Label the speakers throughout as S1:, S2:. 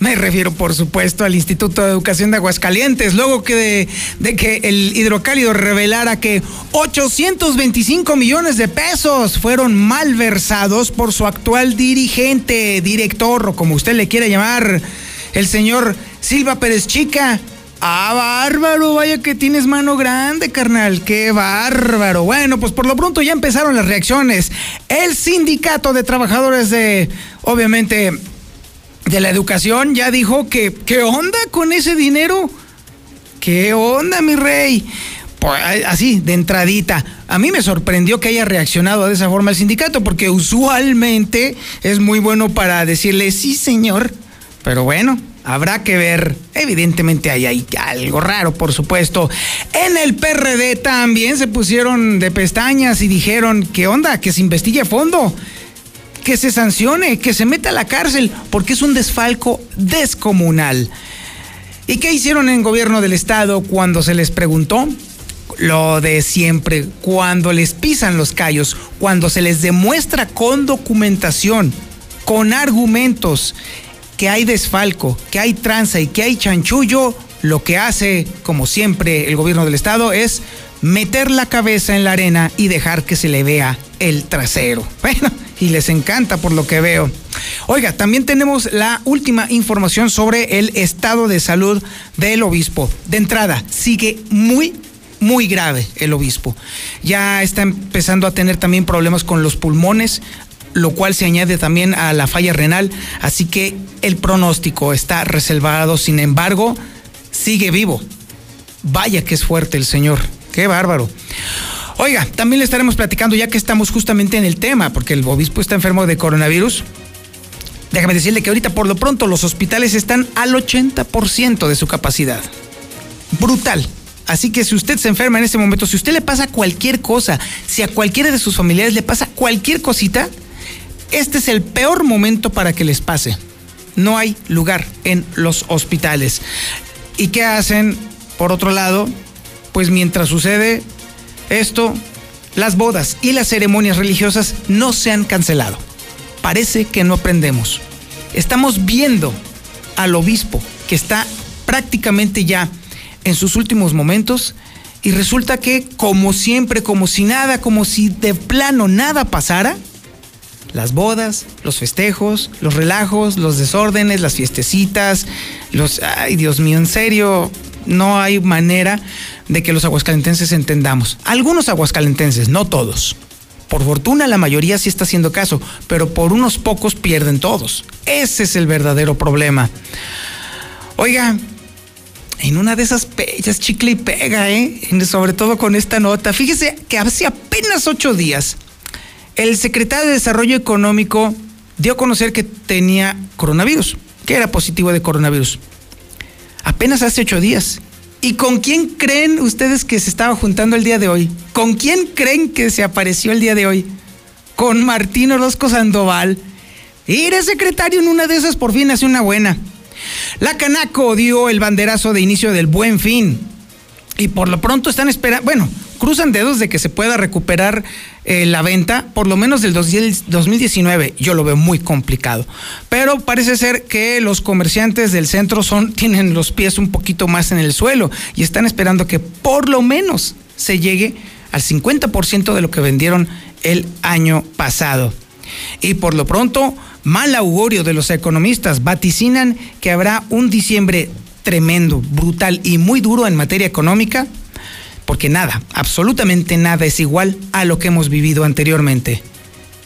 S1: Me refiero, por supuesto, al Instituto de Educación de Aguascalientes, luego que de, de, que el hidrocálido revelara que 825 millones de pesos fueron malversados por su actual dirigente, director, o como usted le quiere llamar, el señor Silva Pérez Chica. Ah, bárbaro, vaya que tienes mano grande, carnal, qué bárbaro. Bueno, pues por lo pronto ya empezaron las reacciones. El sindicato de trabajadores de, obviamente, de la educación ya dijo que, ¿qué onda con ese dinero? ¿Qué onda, mi rey? Pues, así, de entradita. A mí me sorprendió que haya reaccionado de esa forma el sindicato, porque usualmente es muy bueno para decirle, sí, señor. Pero bueno, habrá que ver. Evidentemente hay, hay algo raro, por supuesto. En el PRD también se pusieron de pestañas y dijeron, ¿qué onda? Que se investigue a fondo que se sancione, que se meta a la cárcel, porque es un desfalco descomunal. ¿Y qué hicieron en gobierno del estado cuando se les preguntó? Lo de siempre, cuando les pisan los callos, cuando se les demuestra con documentación, con argumentos, que hay desfalco, que hay tranza y que hay chanchullo, lo que hace, como siempre, el gobierno del estado es meter la cabeza en la arena y dejar que se le vea el trasero. Bueno, y les encanta por lo que veo. Oiga, también tenemos la última información sobre el estado de salud del obispo. De entrada, sigue muy muy grave el obispo. Ya está empezando a tener también problemas con los pulmones, lo cual se añade también a la falla renal, así que el pronóstico está reservado, sin embargo, sigue vivo. Vaya que es fuerte el señor, qué bárbaro. Oiga, también le estaremos platicando ya que estamos justamente en el tema, porque el obispo está enfermo de coronavirus. Déjame decirle que ahorita por lo pronto los hospitales están al 80% de su capacidad. Brutal. Así que si usted se enferma en este momento, si usted le pasa cualquier cosa, si a cualquiera de sus familiares le pasa cualquier cosita, este es el peor momento para que les pase. No hay lugar en los hospitales. ¿Y qué hacen? Por otro lado, pues mientras sucede esto, las bodas y las ceremonias religiosas no se han cancelado. Parece que no aprendemos. Estamos viendo al obispo que está prácticamente ya en sus últimos momentos y resulta que como siempre, como si nada, como si de plano nada pasara, las bodas, los festejos, los relajos, los desórdenes, las fiestecitas, los... Ay, Dios mío, en serio, no hay manera de que los aguascalentenses entendamos. Algunos aguascalentenses, no todos. Por fortuna la mayoría sí está haciendo caso, pero por unos pocos pierden todos. Ese es el verdadero problema. Oiga, en una de esas pellas chicle y pega, ¿eh? Sobre todo con esta nota. Fíjese que hace apenas ocho días, el secretario de Desarrollo Económico dio a conocer que tenía coronavirus, que era positivo de coronavirus. Apenas hace ocho días. ¿Y con quién creen ustedes que se estaba juntando el día de hoy? ¿Con quién creen que se apareció el día de hoy? Con Martín Orozco Sandoval. Era secretario en una de esas, por fin hace una buena. La Canaco dio el banderazo de inicio del buen fin. Y por lo pronto están esperando, bueno, cruzan dedos de que se pueda recuperar eh, la venta, por lo menos del 2019. Yo lo veo muy complicado. Pero parece ser que los comerciantes del centro son, tienen los pies un poquito más en el suelo y están esperando que por lo menos se llegue al 50% de lo que vendieron el año pasado. Y por lo pronto, mal augurio de los economistas vaticinan que habrá un diciembre tremendo, brutal y muy duro en materia económica porque nada, absolutamente nada es igual a lo que hemos vivido anteriormente.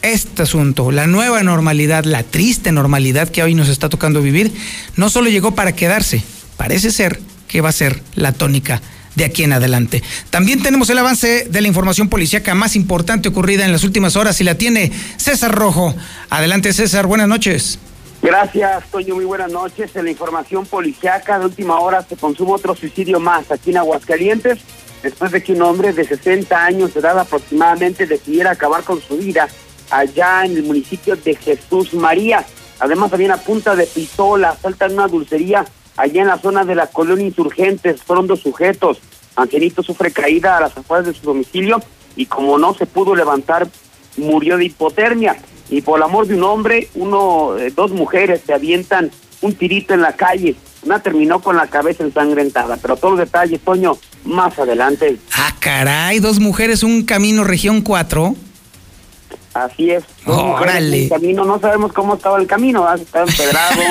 S1: Este asunto, la nueva normalidad, la triste normalidad que hoy nos está tocando vivir, no solo llegó para quedarse, parece ser que va a ser la tónica de aquí en adelante. También tenemos el avance de la información policíaca más importante ocurrida en las últimas horas y la tiene César Rojo. Adelante César, buenas noches.
S2: Gracias, Toño. Muy buenas noches. En la información policiaca de última hora se consume otro suicidio más aquí en Aguascalientes, después de que un hombre de 60 años de edad aproximadamente decidiera acabar con su vida allá en el municipio de Jesús María. Además, había una punta de pistola, saltan una dulcería allá en la zona de la colonia Insurgentes. Fueron dos sujetos. Angelito sufre caída a las afueras de su domicilio y como no se pudo levantar, murió de hipotermia. Y por el amor de un hombre, uno, eh, dos mujeres se avientan un tirito en la calle. Una terminó con la cabeza ensangrentada, pero todos los detalles, Toño, más adelante.
S1: Ah, caray, dos mujeres, un camino región 4.
S2: Así es.
S1: Órale.
S2: El camino, no sabemos cómo estaba el camino, ¿verdad? estaba empedrado,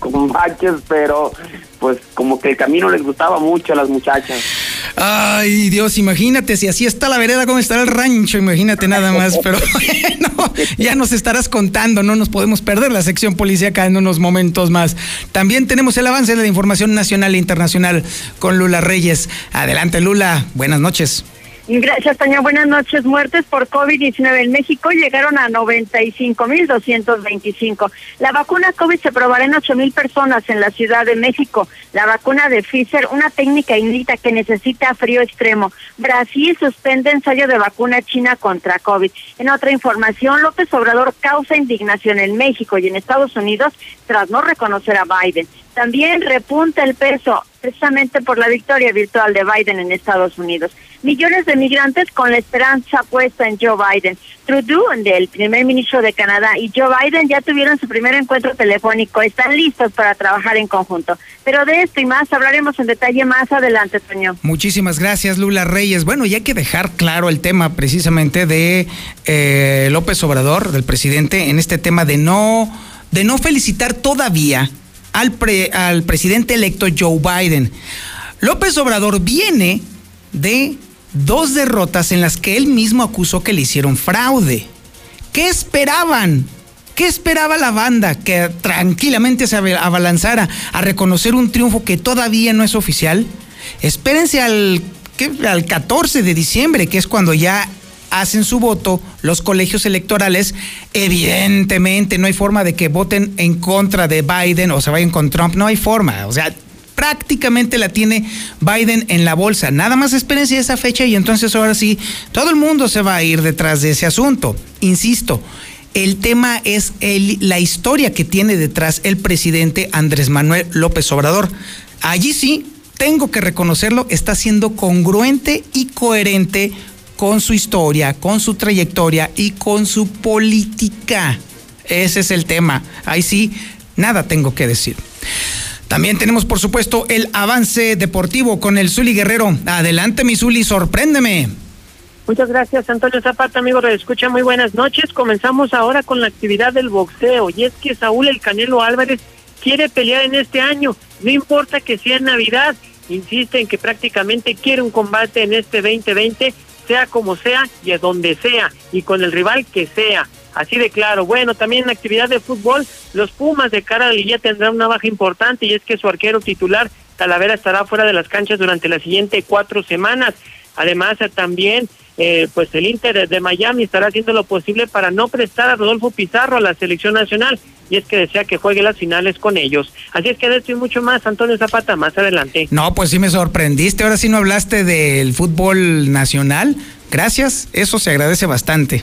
S2: con baches, pero pues como que el camino les gustaba mucho a las muchachas.
S1: Ay, Dios, imagínate, si así está la vereda, cómo estará el rancho, imagínate nada más. Pero bueno, ya nos estarás contando, no nos podemos perder la sección policíaca en unos momentos más. También tenemos el avance de la información nacional e internacional con Lula Reyes. Adelante, Lula, buenas noches.
S3: Gracias, Tania. Buenas noches. Muertes por COVID-19 en México llegaron a 95.225. La vacuna COVID se probará en 8.000 personas en la Ciudad de México. La vacuna de Pfizer, una técnica inédita que necesita frío extremo. Brasil suspende ensayo de vacuna china contra COVID. En otra información, López Obrador causa indignación en México y en Estados Unidos tras no reconocer a Biden. También repunta el peso precisamente por la victoria virtual de Biden en Estados Unidos. Millones de migrantes con la esperanza puesta en Joe Biden. Trudeau, el primer ministro de Canadá, y Joe Biden ya tuvieron su primer encuentro telefónico. Están listos para trabajar en conjunto. Pero de esto y más hablaremos en detalle más adelante, Toño.
S1: Muchísimas gracias, Lula Reyes. Bueno, y hay que dejar claro el tema precisamente de eh, López Obrador, del presidente, en este tema de no, de no felicitar todavía al, al presidente electo Joe Biden. López Obrador viene de dos derrotas en las que él mismo acusó que le hicieron fraude. ¿Qué esperaban? ¿Qué esperaba la banda? Que tranquilamente se abalanzara a reconocer un triunfo que todavía no es oficial. Espérense al, al 14 de diciembre, que es cuando ya hacen su voto los colegios electorales, evidentemente no hay forma de que voten en contra de Biden o se vayan con Trump, no hay forma, o sea, prácticamente la tiene Biden en la bolsa. Nada más espérense esa fecha y entonces ahora sí, todo el mundo se va a ir detrás de ese asunto. Insisto, el tema es el, la historia que tiene detrás el presidente Andrés Manuel López Obrador. Allí sí, tengo que reconocerlo, está siendo congruente y coherente con su historia, con su trayectoria y con su política. Ese es el tema. Ahí sí, nada tengo que decir. También tenemos, por supuesto, el avance deportivo con el Zuli Guerrero. Adelante, mi Zuli, sorpréndeme.
S4: Muchas gracias, Antonio Zapata, amigo de Escucha. Muy buenas noches. Comenzamos ahora con la actividad del boxeo. Y es que Saúl El Canelo Álvarez quiere pelear en este año. No importa que sea Navidad. Insiste en que prácticamente quiere un combate en este 2020 sea como sea y a donde sea y con el rival que sea. Así de claro. Bueno, también en actividad de fútbol, los Pumas de cara a la tendrán una baja importante y es que su arquero titular, Talavera, estará fuera de las canchas durante las siguientes cuatro semanas. Además, también eh, pues el Inter de Miami estará haciendo lo posible para no prestar a Rodolfo Pizarro a la selección nacional y es que desea que juegue las finales con ellos. Así es que de esto y mucho más, Antonio Zapata, más adelante.
S1: No, pues sí me sorprendiste, ahora sí no hablaste del fútbol nacional. Gracias, eso se agradece bastante.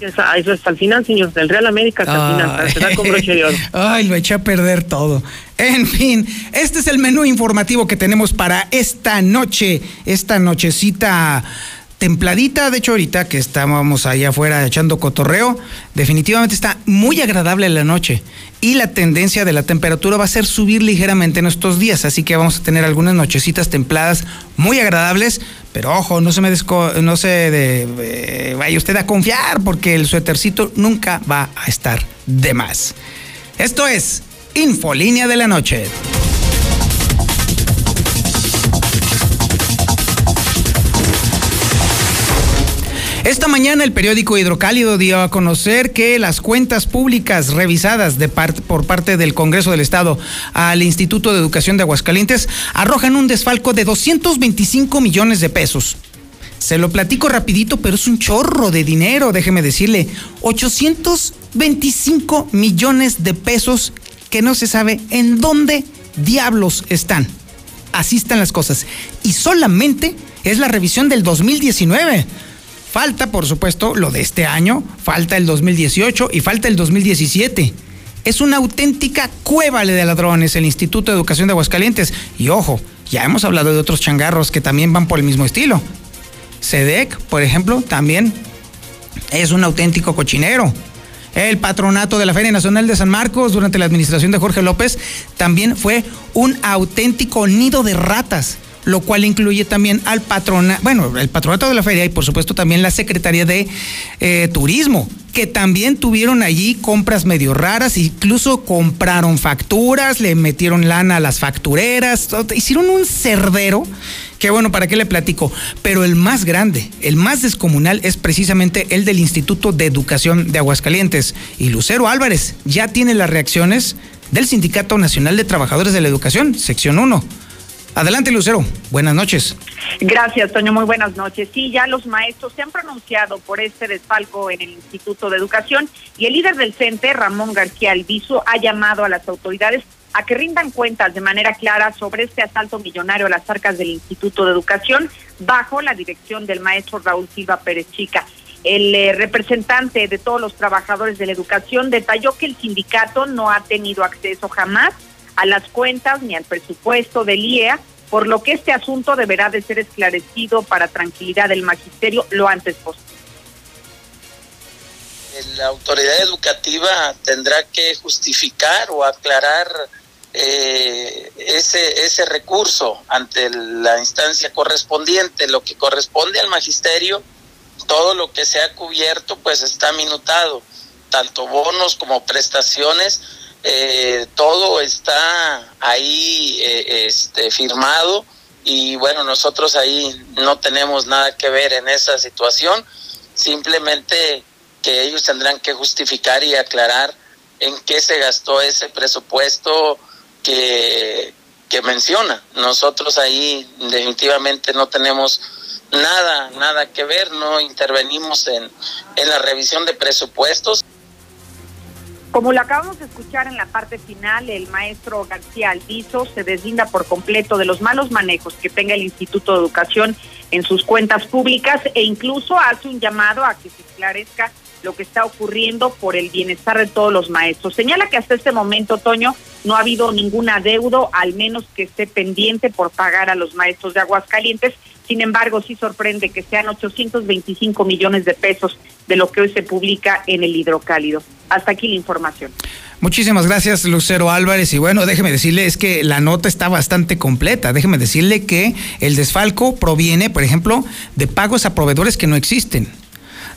S4: Eso es al final, señor, del Real América hasta el final, con broche de oro.
S1: Ay, lo eché a perder todo. En fin, este es el menú informativo que tenemos para esta noche, esta nochecita templadita. De hecho, ahorita que estábamos allá afuera echando cotorreo, definitivamente está muy agradable la noche. Y la tendencia de la temperatura va a ser subir ligeramente en estos días. Así que vamos a tener algunas nochecitas templadas muy agradables. Pero ojo, no se me no se eh, vaya usted a confiar porque el suétercito nunca va a estar de más. Esto es Infolínea de la Noche. Esta mañana el periódico Hidrocálido dio a conocer que las cuentas públicas revisadas de por parte del Congreso del Estado al Instituto de Educación de Aguascalientes arrojan un desfalco de 225 millones de pesos. Se lo platico rapidito, pero es un chorro de dinero, déjeme decirle. 800 25 millones de pesos que no se sabe en dónde diablos están. Así están las cosas. Y solamente es la revisión del 2019. Falta, por supuesto, lo de este año, falta el 2018 y falta el 2017. Es una auténtica cueva de ladrones el Instituto de Educación de Aguascalientes. Y ojo, ya hemos hablado de otros changarros que también van por el mismo estilo. SEDEC, por ejemplo, también es un auténtico cochinero. El patronato de la Feria Nacional de San Marcos durante la administración de Jorge López también fue un auténtico nido de ratas lo cual incluye también al patronato, bueno, el patronato de la feria y por supuesto también la Secretaría de eh, Turismo, que también tuvieron allí compras medio raras, incluso compraron facturas, le metieron lana a las factureras, hicieron un cerdero que bueno, ¿para qué le platico? Pero el más grande, el más descomunal es precisamente el del Instituto de Educación de Aguascalientes. Y Lucero Álvarez ya tiene las reacciones del Sindicato Nacional de Trabajadores de la Educación, sección 1 Adelante, Lucero. Buenas noches.
S5: Gracias, Toño. Muy buenas noches. Sí, ya los maestros se han pronunciado por este desfalco en el Instituto de Educación y el líder del CENTE, Ramón García Alviso, ha llamado a las autoridades a que rindan cuentas de manera clara sobre este asalto millonario a las arcas del Instituto de Educación bajo la dirección del maestro Raúl Silva Pérez Chica. El eh, representante de todos los trabajadores de la educación detalló que el sindicato no ha tenido acceso jamás a las cuentas ni al presupuesto del IEA, por lo que este asunto deberá de ser esclarecido para tranquilidad del magisterio lo antes posible.
S6: La autoridad educativa tendrá que justificar o aclarar eh, ese, ese recurso ante la instancia correspondiente. Lo que corresponde al magisterio, todo lo que se ha cubierto, pues está minutado, tanto bonos como prestaciones eh, todo está ahí eh, este, firmado y bueno, nosotros ahí no tenemos nada que ver en esa situación, simplemente que ellos tendrán que justificar y aclarar en qué se gastó ese presupuesto que, que menciona. Nosotros ahí definitivamente no tenemos nada, nada que ver, no intervenimos en, en la revisión de presupuestos.
S5: Como lo acabamos de escuchar en la parte final, el maestro García Alviso se deslinda por completo de los malos manejos que tenga el Instituto de Educación en sus cuentas públicas e incluso hace un llamado a que se esclarezca lo que está ocurriendo por el bienestar de todos los maestros. Señala que hasta este momento, Toño, no ha habido ningún adeudo, al menos que esté pendiente por pagar a los maestros de Aguascalientes. Sin embargo, sí sorprende que sean 825 millones de pesos de lo que hoy se publica en el hidrocálido. Hasta aquí la información.
S1: Muchísimas gracias, Lucero Álvarez. Y bueno, déjeme decirle, es que la nota está bastante completa. Déjeme decirle que el desfalco proviene, por ejemplo, de pagos a proveedores que no existen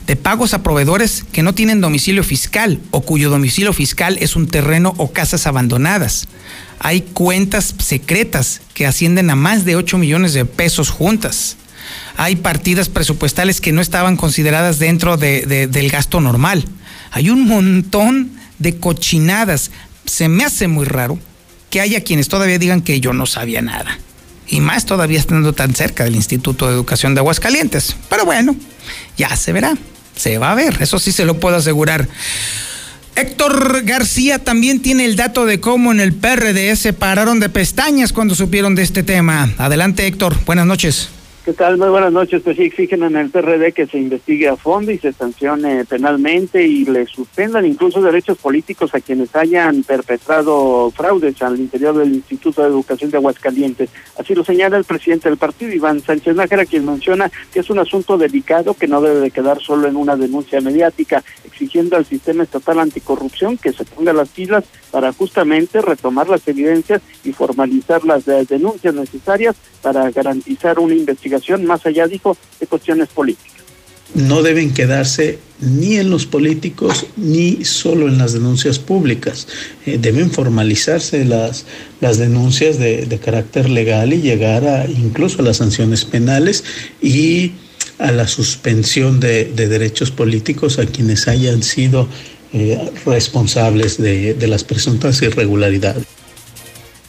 S1: de pagos a proveedores que no tienen domicilio fiscal o cuyo domicilio fiscal es un terreno o casas abandonadas. Hay cuentas secretas que ascienden a más de 8 millones de pesos juntas. Hay partidas presupuestales que no estaban consideradas dentro del gasto normal. Hay un montón de cochinadas. Se me hace muy raro que haya quienes todavía digan que yo no sabía nada. Y más todavía estando tan cerca del Instituto de Educación de Aguascalientes. Pero bueno, ya se verá. Se va a ver, eso sí se lo puedo asegurar. Héctor García también tiene el dato de cómo en el PRD se pararon de pestañas cuando supieron de este tema. Adelante Héctor, buenas noches.
S7: ¿Qué tal? Muy buenas noches. Pues sí exigen en el PRD que se investigue a fondo y se sancione penalmente y le suspendan incluso derechos políticos a quienes hayan perpetrado fraudes al interior del Instituto de Educación de Aguascalientes. Así lo señala el presidente del partido, Iván Sánchez Nájera, quien menciona que es un asunto delicado que no debe de quedar solo en una denuncia mediática, exigiendo al sistema estatal anticorrupción que se ponga las pilas para justamente retomar las evidencias y formalizar las denuncias necesarias para garantizar una investigación más allá, dijo, de cuestiones políticas.
S8: No deben quedarse ni en los políticos ni solo en las denuncias públicas. Eh, deben formalizarse las, las denuncias de, carácter legal y llegar a incluso a las sanciones penales y a la suspensión de derechos políticos a quienes hayan sido eh, responsables de, de las presuntas irregularidades.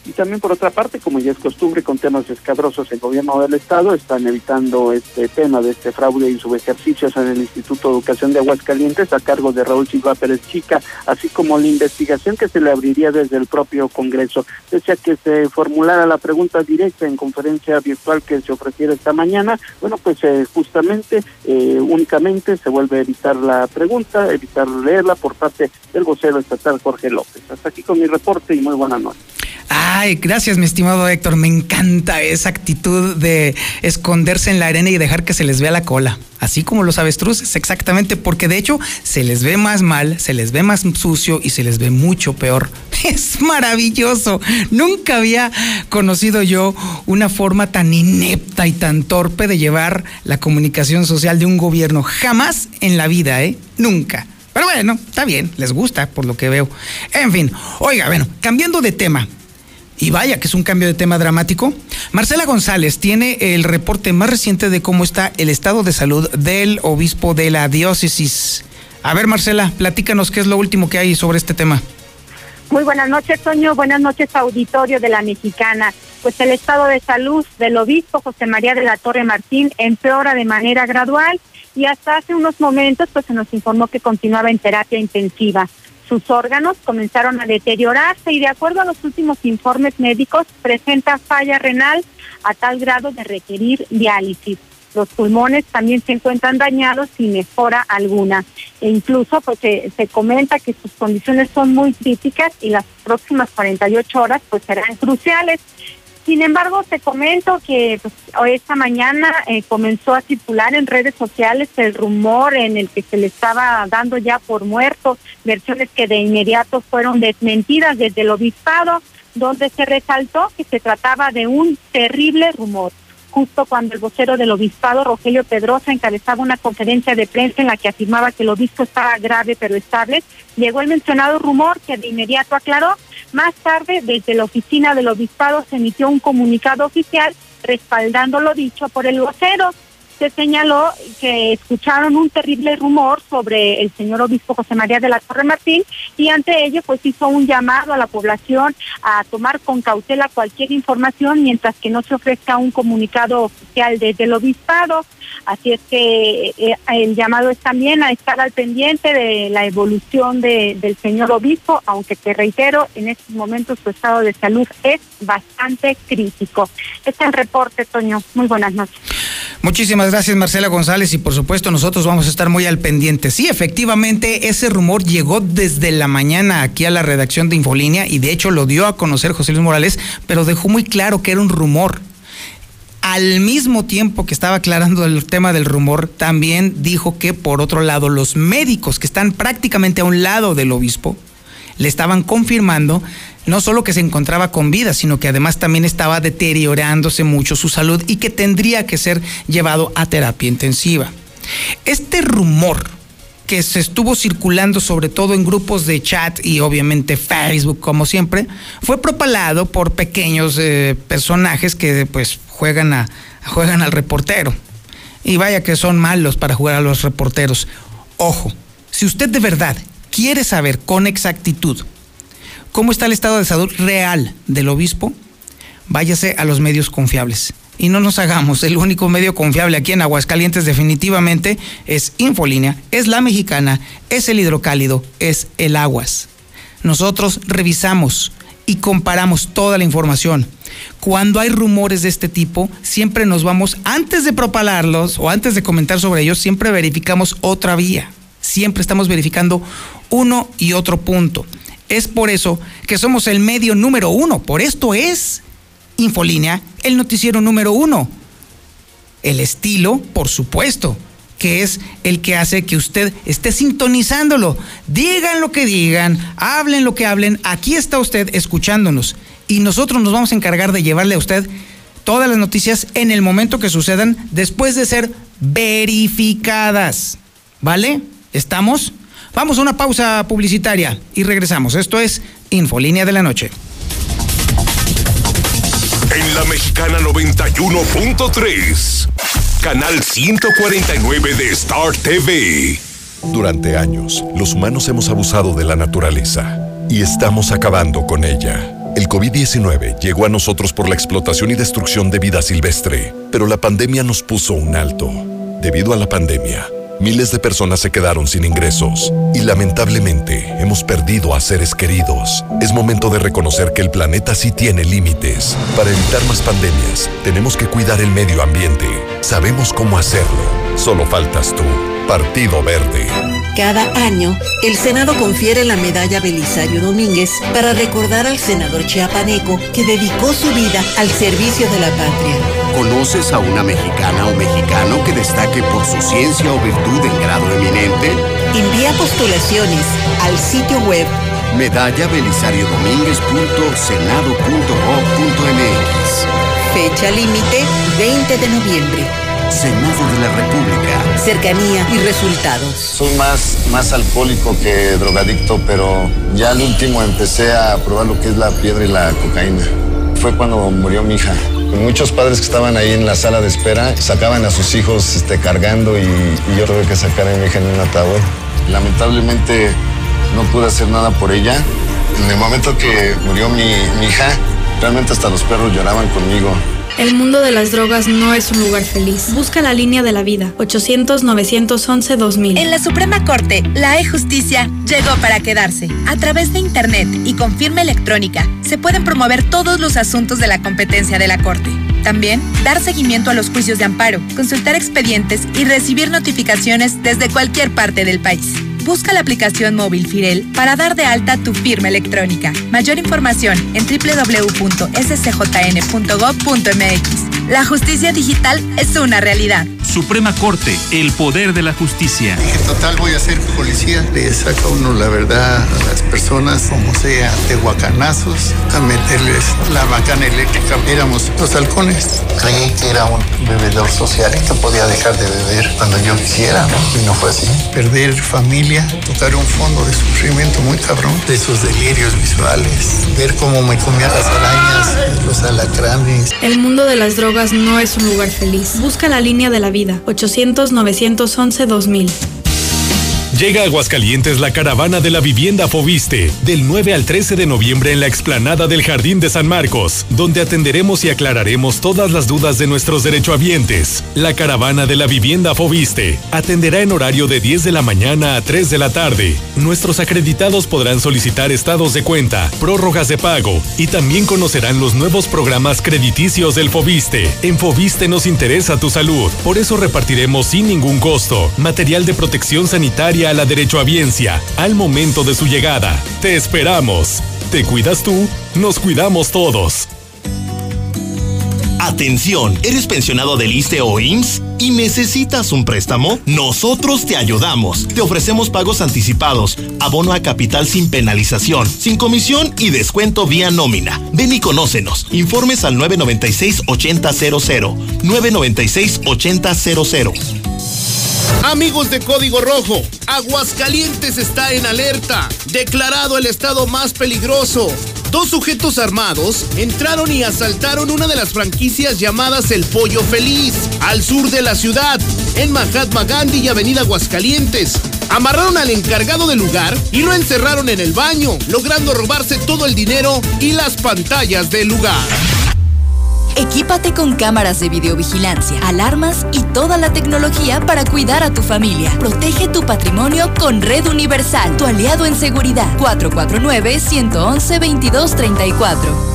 S9: Y también por otra parte, como ya es costumbre con temas escabrosos el gobierno del estado, están evitando este tema de este fraude y subejercicios en el Instituto de Educación de Aguascalientes a cargo de Raúl Silva Pérez Chica, así como la investigación que se le abriría desde el propio Congreso. Desea que se formulara la pregunta directa en conferencia virtual que se ofreciera esta mañana, bueno, pues eh, justamente eh, únicamente se vuelve a evitar la pregunta, evitar leerla por parte del vocero estatal Jorge López. Hasta aquí con mi reporte y muy buenas noches.
S1: Ay, gracias, mi estimado Héctor. Me encanta esa actitud de esconderse en la arena y dejar que se les vea la cola. Así como los avestruces, exactamente, porque de hecho se les ve más mal, se les ve más sucio y se les ve mucho peor. Es maravilloso. Nunca había conocido yo una forma tan inepta y tan torpe de llevar la comunicación social de un gobierno. Jamás en la vida, ¿eh? Nunca. Pero bueno, está bien, les gusta por lo que veo. En fin, oiga, bueno, cambiando de tema. Y vaya que es un cambio de tema dramático. Marcela González tiene el reporte más reciente de cómo está el estado de salud del obispo de la diócesis. A ver, Marcela, platícanos qué es lo último que hay sobre este tema.
S10: Muy buenas noches, Toño. Buenas noches, auditorio de la Mexicana. Pues el estado de salud del obispo José María de la Torre Martín empeora de manera gradual y hasta hace unos momentos pues se nos informó que continuaba en terapia intensiva. Sus órganos comenzaron a deteriorarse y de acuerdo a los últimos informes médicos presenta falla renal a tal grado de requerir diálisis. Los pulmones también se encuentran dañados sin mejora alguna. E incluso pues se, se, comenta que sus condiciones son muy críticas y las próximas 48 horas pues serán cruciales. Sin embargo, te comento que pues, esta mañana eh, comenzó a circular en redes sociales el rumor en el que se le estaba dando ya por muerto, versiones que de inmediato fueron desmentidas desde el obispado, donde se resaltó que se trataba de un terrible rumor justo cuando el vocero del obispado, Rogelio Pedrosa, encabezaba una conferencia de prensa en la que afirmaba que el obispo estaba grave pero estable, llegó el mencionado rumor que de inmediato aclaró. Más tarde, desde la oficina del obispado se emitió un comunicado oficial respaldando lo dicho por el vocero se señaló que escucharon un terrible rumor sobre el señor obispo José María de la Torre Martín y ante ello pues hizo un llamado a la población a tomar con cautela cualquier información mientras que no se ofrezca un comunicado oficial desde el obispado. Así es que eh, el llamado es también a estar al pendiente de la evolución de, del señor obispo, aunque te reitero, en estos momentos su estado de salud es bastante crítico. Este es el reporte, Toño. Muy buenas noches.
S1: Muchísimas gracias Marcela González y por supuesto nosotros vamos a estar muy al pendiente. Sí, efectivamente ese rumor llegó desde la mañana aquí a la redacción de Infolínea y de hecho lo dio a conocer José Luis Morales, pero dejó muy claro que era un rumor. Al mismo tiempo que estaba aclarando el tema del rumor, también dijo que por otro lado los médicos que están prácticamente a un lado del obispo le estaban confirmando no solo que se encontraba con vida, sino que además también estaba deteriorándose mucho su salud y que tendría que ser llevado a terapia intensiva. Este rumor que se estuvo circulando sobre todo en grupos de chat y obviamente Facebook como siempre, fue propalado por pequeños eh, personajes que pues juegan, a, juegan al reportero. Y vaya que son malos para jugar a los reporteros. Ojo, si usted de verdad quiere saber con exactitud cómo está el estado de salud real del obispo, váyase a los medios confiables. Y no nos hagamos, el único medio confiable aquí en Aguascalientes definitivamente es Infolínea, es la mexicana, es el hidrocálido, es el aguas. Nosotros revisamos y comparamos toda la información. Cuando hay rumores de este tipo, siempre nos vamos, antes de propalarlos o antes de comentar sobre ellos, siempre verificamos otra vía. Siempre estamos verificando uno y otro punto. Es por eso que somos el medio número uno. Por esto es Infolínea, el noticiero número uno. El estilo, por supuesto, que es el que hace que usted esté sintonizándolo. Digan lo que digan, hablen lo que hablen, aquí está usted escuchándonos. Y nosotros nos vamos a encargar de llevarle a usted todas las noticias en el momento que sucedan después de ser verificadas. ¿Vale? ¿Estamos? Vamos a una pausa publicitaria y regresamos. Esto es Infolínea de la Noche.
S11: En la Mexicana 91.3, canal 149 de Star TV.
S12: Durante años, los humanos hemos abusado de la naturaleza y estamos acabando con ella. El COVID-19 llegó a nosotros por la explotación y destrucción de vida silvestre, pero la pandemia nos puso un alto. Debido a la pandemia, miles de personas se quedaron sin ingresos y lamentablemente hemos perdido a seres queridos. Es momento de reconocer que el planeta sí tiene límites. Para evitar más pandemias, tenemos que cuidar el medio ambiente. Sabemos cómo hacerlo. Solo faltas tú. Partido Verde.
S13: Cada año, el Senado confiere la medalla Belisario Domínguez para recordar al senador chiapaneco que dedicó su vida al servicio de la patria.
S14: ¿Conoces a una mexicana o mexicano que destaque por su ciencia o virtud en grado eminente?
S13: Envía postulaciones al sitio web
S14: medalla Belisario
S13: Fecha límite 20 de noviembre.
S14: Senado de la República.
S13: Cercanía y resultados.
S15: Soy más, más alcohólico que drogadicto, pero ya al último empecé a probar lo que es la piedra y la cocaína. Fue cuando murió mi hija. Muchos padres que estaban ahí en la sala de espera sacaban a sus hijos este, cargando y, y yo tuve que sacar a mi hija en un ataúd. Lamentablemente no pude hacer nada por ella. En el momento que murió mi, mi hija, realmente hasta los perros lloraban conmigo.
S16: El mundo de las drogas no es un lugar feliz. Busca la línea de la vida. 800-911-2000.
S17: En la Suprema Corte, la e-justicia llegó para quedarse. A través de Internet y con firma electrónica, se pueden promover todos los asuntos de la competencia de la Corte. También, dar seguimiento a los juicios de amparo, consultar expedientes y recibir notificaciones desde cualquier parte del país. Busca la aplicación móvil Firel para dar de alta tu firma electrónica. Mayor información en www.scjn.gov.mx. La justicia digital es una realidad.
S18: Suprema Corte, el poder de la justicia.
S19: En total voy a ser policía. Le saca uno la verdad a las personas, como sea, de guacanazos, a meterles la macana eléctrica. Éramos los halcones. Creí que era un bebedor social y que podía dejar de beber cuando yo quisiera, ¿no? Y no fue así. Perder familia, tocar un fondo de sufrimiento muy cabrón, de esos delirios visuales, ver cómo me comían las arañas, los alacranes.
S16: El mundo de las drogas no es un lugar feliz. Busca la línea de la vida. 800-911-2000.
S20: Llega a Aguascalientes la caravana de la vivienda Fobiste, del 9 al 13 de noviembre en la explanada del Jardín de San Marcos, donde atenderemos y aclararemos todas las dudas de nuestros derechohabientes. La caravana de la vivienda Fobiste atenderá en horario de 10 de la mañana a 3 de la tarde. Nuestros acreditados podrán solicitar estados de cuenta, prórrogas de pago y también conocerán los nuevos programas crediticios del Fobiste. En Fobiste nos interesa tu salud, por eso repartiremos sin ningún costo material de protección sanitaria a la derechohabiencia al momento de su llegada. Te esperamos. Te cuidas tú, nos cuidamos todos.
S21: Atención, ¿eres pensionado del ISTE o IMSS y necesitas un préstamo? Nosotros te ayudamos. Te ofrecemos pagos anticipados, abono a capital sin penalización, sin comisión y descuento vía nómina. Ven y conócenos. Informes al 996-8000. 996-8000.
S22: Amigos de Código Rojo, Aguascalientes está en alerta. Declarado el estado más peligroso. Dos sujetos armados entraron y asaltaron una de las franquicias llamadas El Pollo Feliz, al sur de la ciudad, en Mahatma Gandhi y Avenida Aguascalientes. Amarraron al encargado del lugar y lo encerraron en el baño, logrando robarse todo el dinero y las pantallas del lugar.
S17: Equípate con cámaras de videovigilancia, alarmas y toda la tecnología para cuidar a tu familia. Protege tu patrimonio con Red Universal, tu aliado en seguridad. 449-111-2234.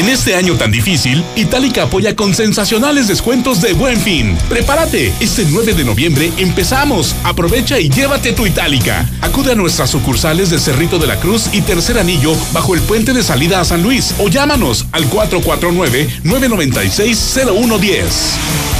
S20: En este año tan difícil, Itálica apoya con sensacionales descuentos de buen fin. Prepárate, este 9 de noviembre empezamos. Aprovecha y llévate tu Itálica. Acude a nuestras sucursales de Cerrito de la Cruz y Tercer Anillo bajo el puente de salida a San Luis o llámanos al 449-996-0110.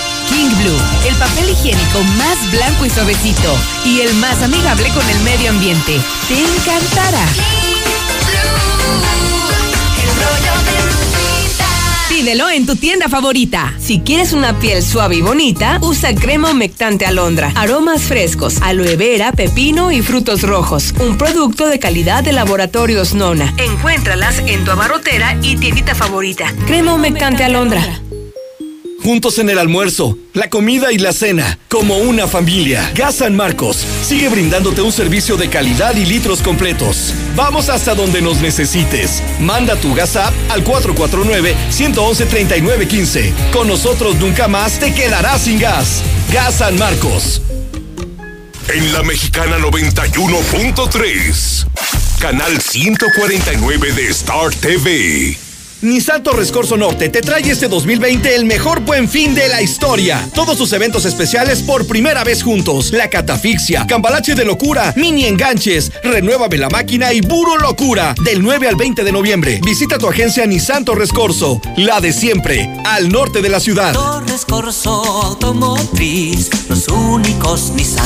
S17: King Blue, el papel higiénico más blanco y suavecito y el más amigable con el medio ambiente. Te encantará.
S23: Pídelo en tu tienda favorita. Si quieres una piel suave y bonita, usa crema humectante alondra. Aromas frescos, aloe vera, pepino y frutos rojos. Un producto de calidad de laboratorios Nona. Encuéntralas en tu abarrotera y tiendita favorita. Crema humectante alondra.
S24: Juntos en el almuerzo, la comida y la cena, como una familia. Gas San Marcos sigue brindándote un servicio de calidad y litros completos. Vamos hasta donde nos necesites. Manda tu gas app al 449-111-3915. Con nosotros nunca más te quedarás sin gas. Gas San Marcos.
S25: En la Mexicana 91.3, canal 149 de Star TV.
S24: Nissan Torres Corso Norte te trae este 2020 el mejor buen fin de la historia. Todos sus eventos especiales por primera vez juntos. La catafixia, cambalache de locura, mini enganches, renuévame la máquina y puro locura. Del 9 al 20 de noviembre. Visita tu agencia Nissan Torres Corso, la de siempre, al norte de la ciudad.
S26: Torres Corso Automotriz, los únicos Nissan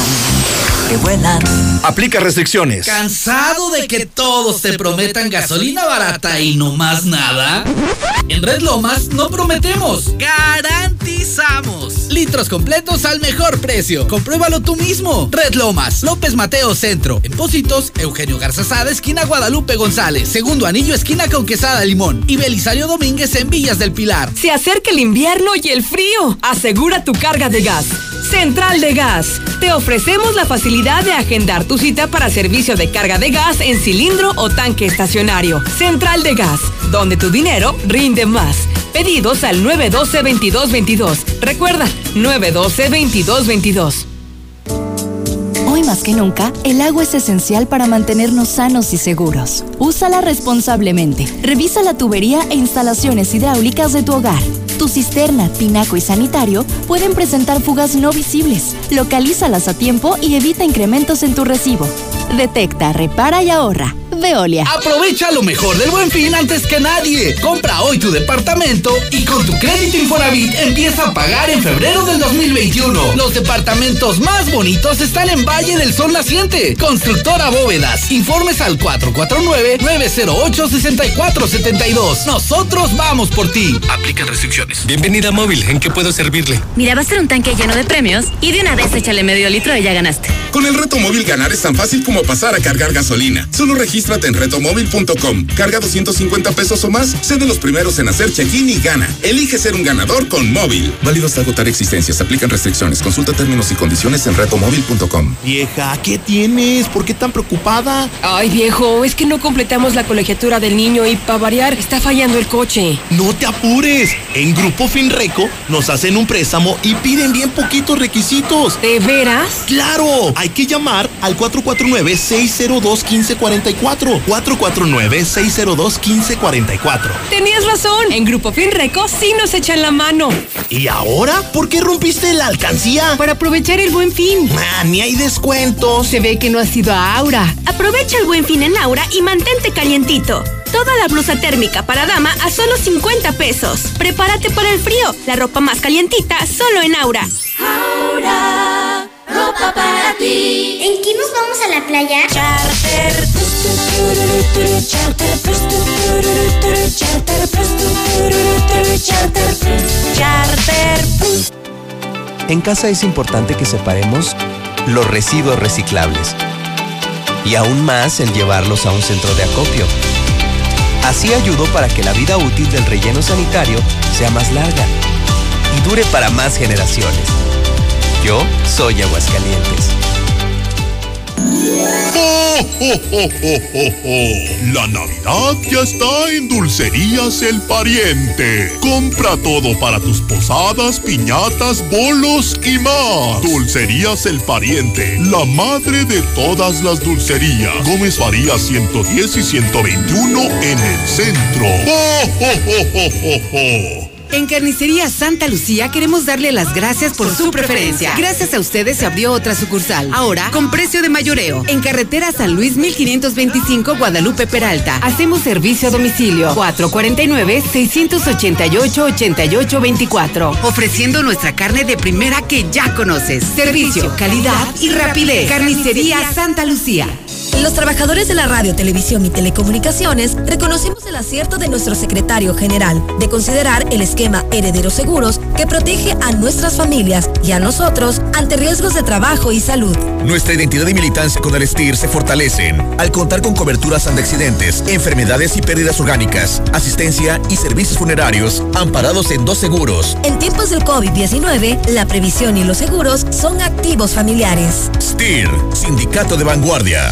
S26: que vuelan.
S24: Aplica restricciones.
S27: ¿Cansado de que todos te prometan gasolina barata y no más nada? En Red Lomas no prometemos, garantizamos. Litros completos al mejor precio. Compruébalo tú mismo. Red Lomas, López Mateo Centro. En Pósitos, Eugenio Garzazada, esquina Guadalupe González. Segundo anillo, esquina con Quesada Limón. Y Belisario Domínguez en Villas del Pilar.
S23: Se acerca el invierno y el frío. Asegura tu carga de gas. Central de Gas. Te ofrecemos la facilidad de agendar tu cita para servicio de carga de gas en cilindro o tanque estacionario. Central de Gas, donde tu dinero rinde más. Pedidos al 912-2222. Recuerda, 912-2222.
S28: Hoy más que nunca, el agua es esencial para mantenernos sanos y seguros. Úsala responsablemente. Revisa la tubería e instalaciones hidráulicas de tu hogar. Tu cisterna, tinaco y sanitario pueden presentar fugas no visibles. Localízalas a tiempo y evita incrementos en tu recibo. Detecta, repara y ahorra. Veolia.
S27: Aprovecha lo mejor del buen fin antes que nadie. Compra hoy tu departamento y con tu crédito Infonavit empieza a pagar en febrero del 2021. Los departamentos más bonitos están en Valle del Sol Naciente. Constructora Bóvedas. Informes al 449-908-6472. Nosotros vamos por ti. Aplican restricciones.
S29: Bienvenida a Móvil. ¿En qué puedo servirle?
S30: Mira, va a ser un tanque lleno de premios y de una vez échale medio litro y ya ganaste.
S31: Con el reto móvil ganar es tan fácil como pasar a cargar gasolina. Solo regístrate en retomóvil.com. Carga 250 pesos o más, sé de los primeros en hacer check-in y gana. Elige ser un ganador con móvil. Válido hasta agotar existencias. Aplican restricciones. Consulta términos y condiciones en retomóvil.com.
S32: Vieja, ¿qué tienes? ¿Por qué tan preocupada?
S23: Ay, viejo, es que no completamos la colegiatura del niño y para variar está fallando el coche.
S32: No te apures. En Grupo Finreco nos hacen un préstamo y piden bien poquitos requisitos.
S23: ¿De veras?
S32: ¡Claro! Hay que llamar al 449-602-1544. 449-602-1544.
S23: Tenías razón. En Grupo Finreco sí nos echan la mano.
S32: ¿Y ahora? ¿Por qué rompiste la alcancía?
S23: Para aprovechar el buen fin.
S32: Ah, ni hay descuentos.
S23: Se ve que no has ido a Aura.
S30: Aprovecha el buen fin en Aura y mantente calientito. Toda la blusa térmica para dama a solo 50 pesos. Prepárate para el frío. La ropa más calientita solo en Aura.
S33: Aura, ropa para ti. ¿En qué nos vamos a la playa?
S30: Charter. Charter. Charter. Charter.
S22: En casa es importante que separemos los residuos reciclables y aún más el llevarlos a un centro de acopio. Así ayudo para que la vida útil del relleno sanitario sea más larga y dure para más generaciones. Yo soy Aguascalientes.
S25: ¡Oh, oh, oh, oh, oh, oh! La Navidad ya está en Dulcerías El Pariente. Compra todo para tus posadas, piñatas, bolos y más. Dulcerías El Pariente, la madre de todas las dulcerías. Gómez Faría 110 y 121 en el centro.
S23: En Carnicería Santa Lucía queremos darle las gracias por su preferencia. Gracias a ustedes se abrió otra sucursal. Ahora con precio de mayoreo. En carretera San Luis 1525 Guadalupe Peralta. Hacemos servicio a domicilio 449-688-8824. Ofreciendo nuestra carne de primera que ya conoces. Servicio, calidad y rapidez. Carnicería Santa Lucía.
S34: Los trabajadores de la radio, televisión y telecomunicaciones reconocemos el acierto de nuestro secretario general de considerar el esquema Herederos Seguros que protege a nuestras familias y a nosotros ante riesgos de trabajo y salud.
S24: Nuestra identidad y militancia con el STIR se fortalecen al contar con coberturas ante accidentes, enfermedades y pérdidas orgánicas, asistencia y servicios funerarios amparados en dos seguros.
S34: En tiempos del COVID-19, la previsión y los seguros son activos familiares.
S24: STIR, Sindicato de Vanguardia.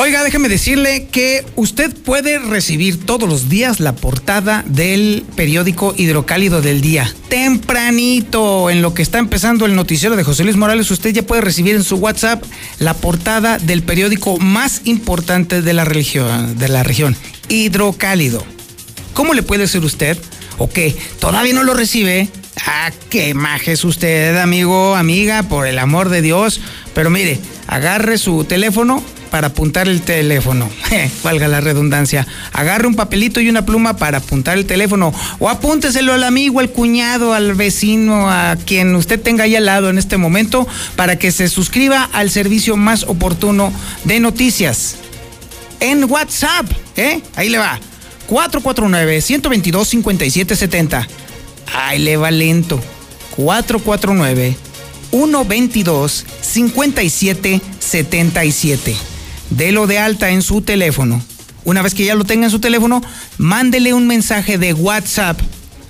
S1: Oiga, déjeme decirle que usted puede recibir todos los días la portada del periódico Hidrocálido del Día. Tempranito, en lo que está empezando el noticiero de José Luis Morales, usted ya puede recibir en su WhatsApp la portada del periódico más importante de la región, de la región Hidrocálido. ¿Cómo le puede ser usted? ¿O qué? ¿Todavía no lo recibe? Ah, qué maje es usted, amigo, amiga, por el amor de Dios. Pero mire, agarre su teléfono, para apuntar el teléfono. Valga la redundancia. Agarre un papelito y una pluma para apuntar el teléfono. O apúnteselo al amigo, al cuñado, al vecino, a quien usted tenga ahí al lado en este momento, para que se suscriba al servicio más oportuno de noticias. En WhatsApp, ¿eh? Ahí le va. 449-122-5770. Ahí le va lento. 449 122 5777 delo de alta en su teléfono. Una vez que ya lo tenga en su teléfono, mándele un mensaje de WhatsApp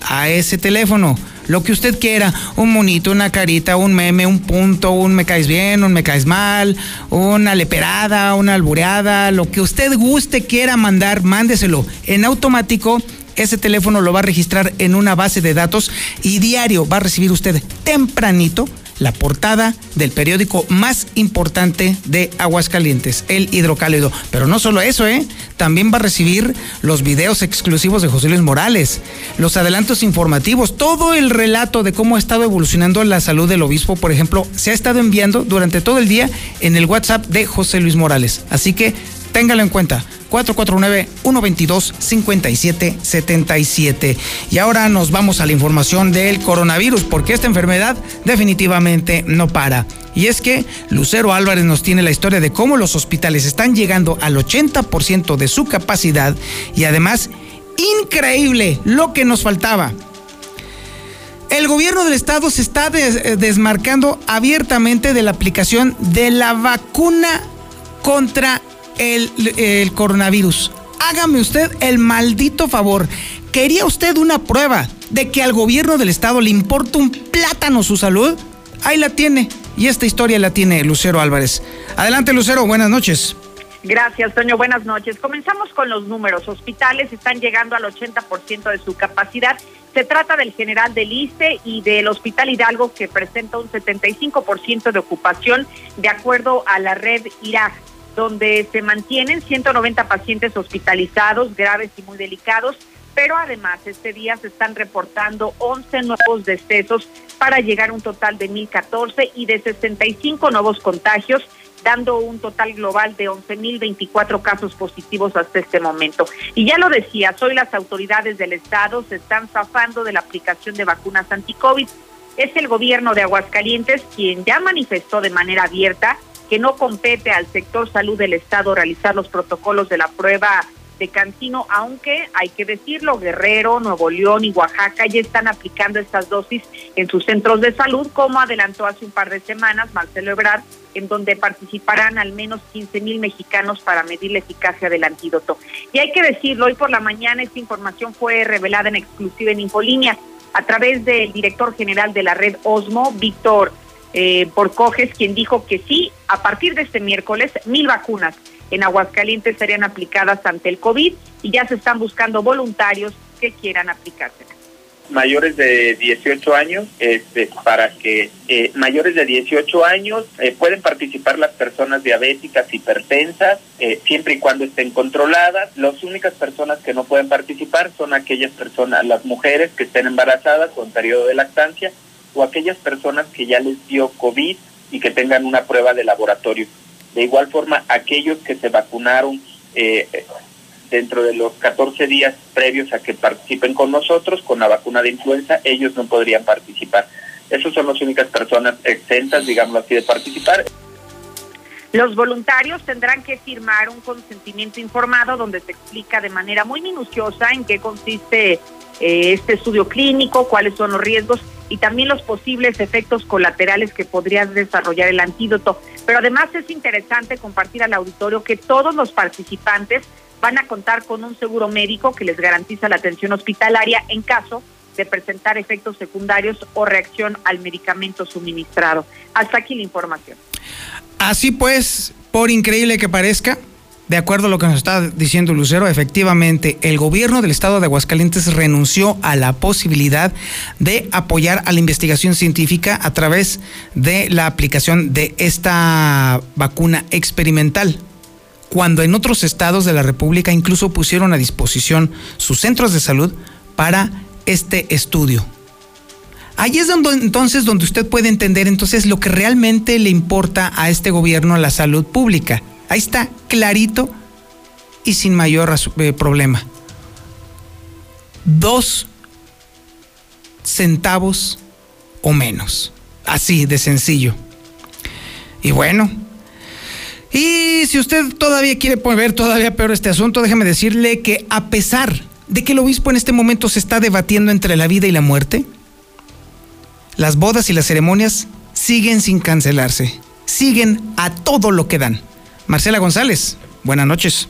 S1: a ese teléfono. Lo que usted quiera, un monito, una carita, un meme, un punto, un me caes bien, un me caes mal, una leperada, una albureada, lo que usted guste, quiera mandar, mándeselo. En automático, ese teléfono lo va a registrar en una base de datos y diario va a recibir usted tempranito la portada del periódico más importante de Aguascalientes, el Hidrocálido. Pero no solo eso, ¿eh? También va a recibir los videos exclusivos de José Luis Morales, los adelantos informativos, todo el relato de cómo ha estado evolucionando la salud del obispo, por ejemplo, se ha estado enviando durante todo el día en el WhatsApp de José Luis Morales. Así que téngalo en cuenta. 449-122-5777. Y ahora nos vamos a la información del coronavirus, porque esta enfermedad definitivamente no para. Y es que Lucero Álvarez nos tiene la historia de cómo los hospitales están llegando al 80% de su capacidad y además, increíble lo que nos faltaba. El gobierno del estado se está eh, desmarcando abiertamente de la aplicación de la vacuna contra el, coronavirus. Hágame usted el maldito favor. ¿Quería usted una prueba de que al gobierno del estado le importa un plátano su salud? Ahí la tiene. Y esta historia la tiene Lucero Álvarez. Adelante, Lucero. Buenas noches.
S5: Gracias, Toño. Buenas noches. Comenzamos con los números. Hospitales están llegando al 80% de su capacidad. Se trata del General del ICE y del Hospital Hidalgo, que presenta un 75% de ocupación, de acuerdo a la red IRAG donde se mantienen 190 pacientes hospitalizados, graves y muy delicados, pero además este día se están reportando 11 nuevos decesos para llegar a un total de 1.014 y de 65 nuevos contagios, dando un total global de 11.024 casos positivos hasta este momento. Y ya lo decía, hoy las autoridades del Estado se están zafando de la aplicación de vacunas anti-COVID. Es el gobierno de Aguascalientes quien ya manifestó de manera abierta que no compete al sector salud del Estado realizar los protocolos de la prueba de Cancino, aunque hay que decirlo, Guerrero, Nuevo León y Oaxaca ya están aplicando estas dosis en sus centros de salud, como adelantó hace un par de semanas Marcelo Ebrard, en donde participarán al menos 15 mil mexicanos para medir la eficacia del antídoto. Y hay que decirlo, hoy por la mañana esta información fue revelada en exclusiva en Infolínea a través del director general de la red Osmo, Víctor eh, por Coges, quien dijo que sí, a partir de este miércoles, mil vacunas en Aguascalientes serían aplicadas ante el COVID y ya se están buscando voluntarios que quieran aplicarse
S35: mayores de 18 años, este, para que eh, mayores de 18 años eh, pueden participar las personas diabéticas, hipertensas, eh, siempre y cuando estén controladas. Las únicas personas que no pueden participar son aquellas personas, las mujeres que estén embarazadas con periodo de lactancia o aquellas personas que ya les dio COVID y que tengan una prueba de laboratorio. De igual forma, aquellos que se vacunaron eh, dentro de los 14 días previos a que participen con nosotros con la vacuna de influenza, ellos no podrían participar. Esas son las únicas personas exentas, digamos así, de participar.
S5: Los voluntarios tendrán que firmar un consentimiento informado donde se explica de manera muy minuciosa en qué consiste eh, este estudio clínico, cuáles son los riesgos y también los posibles efectos colaterales que podría desarrollar el antídoto. Pero además es interesante compartir al auditorio que todos los participantes van a contar con un seguro médico que les garantiza la atención hospitalaria en caso de presentar efectos secundarios o reacción al medicamento suministrado. Hasta aquí la información.
S1: Así pues, por increíble que parezca, de acuerdo a lo que nos está diciendo Lucero, efectivamente, el gobierno del estado de Aguascalientes renunció a la posibilidad de apoyar a la investigación científica a través de la aplicación de esta vacuna experimental. Cuando en otros estados de la República incluso pusieron a disposición sus centros de salud para este estudio. Ahí es donde, entonces donde usted puede entender entonces lo que realmente le importa a este gobierno la salud pública. Ahí está, clarito y sin mayor eh, problema. Dos centavos o menos. Así de sencillo. Y bueno. Y si usted todavía quiere ver todavía peor este asunto, déjeme decirle que a pesar de que el obispo en este momento se está debatiendo entre la vida y la muerte, las bodas y las ceremonias siguen sin cancelarse, siguen a todo lo que dan. Marcela González, buenas noches.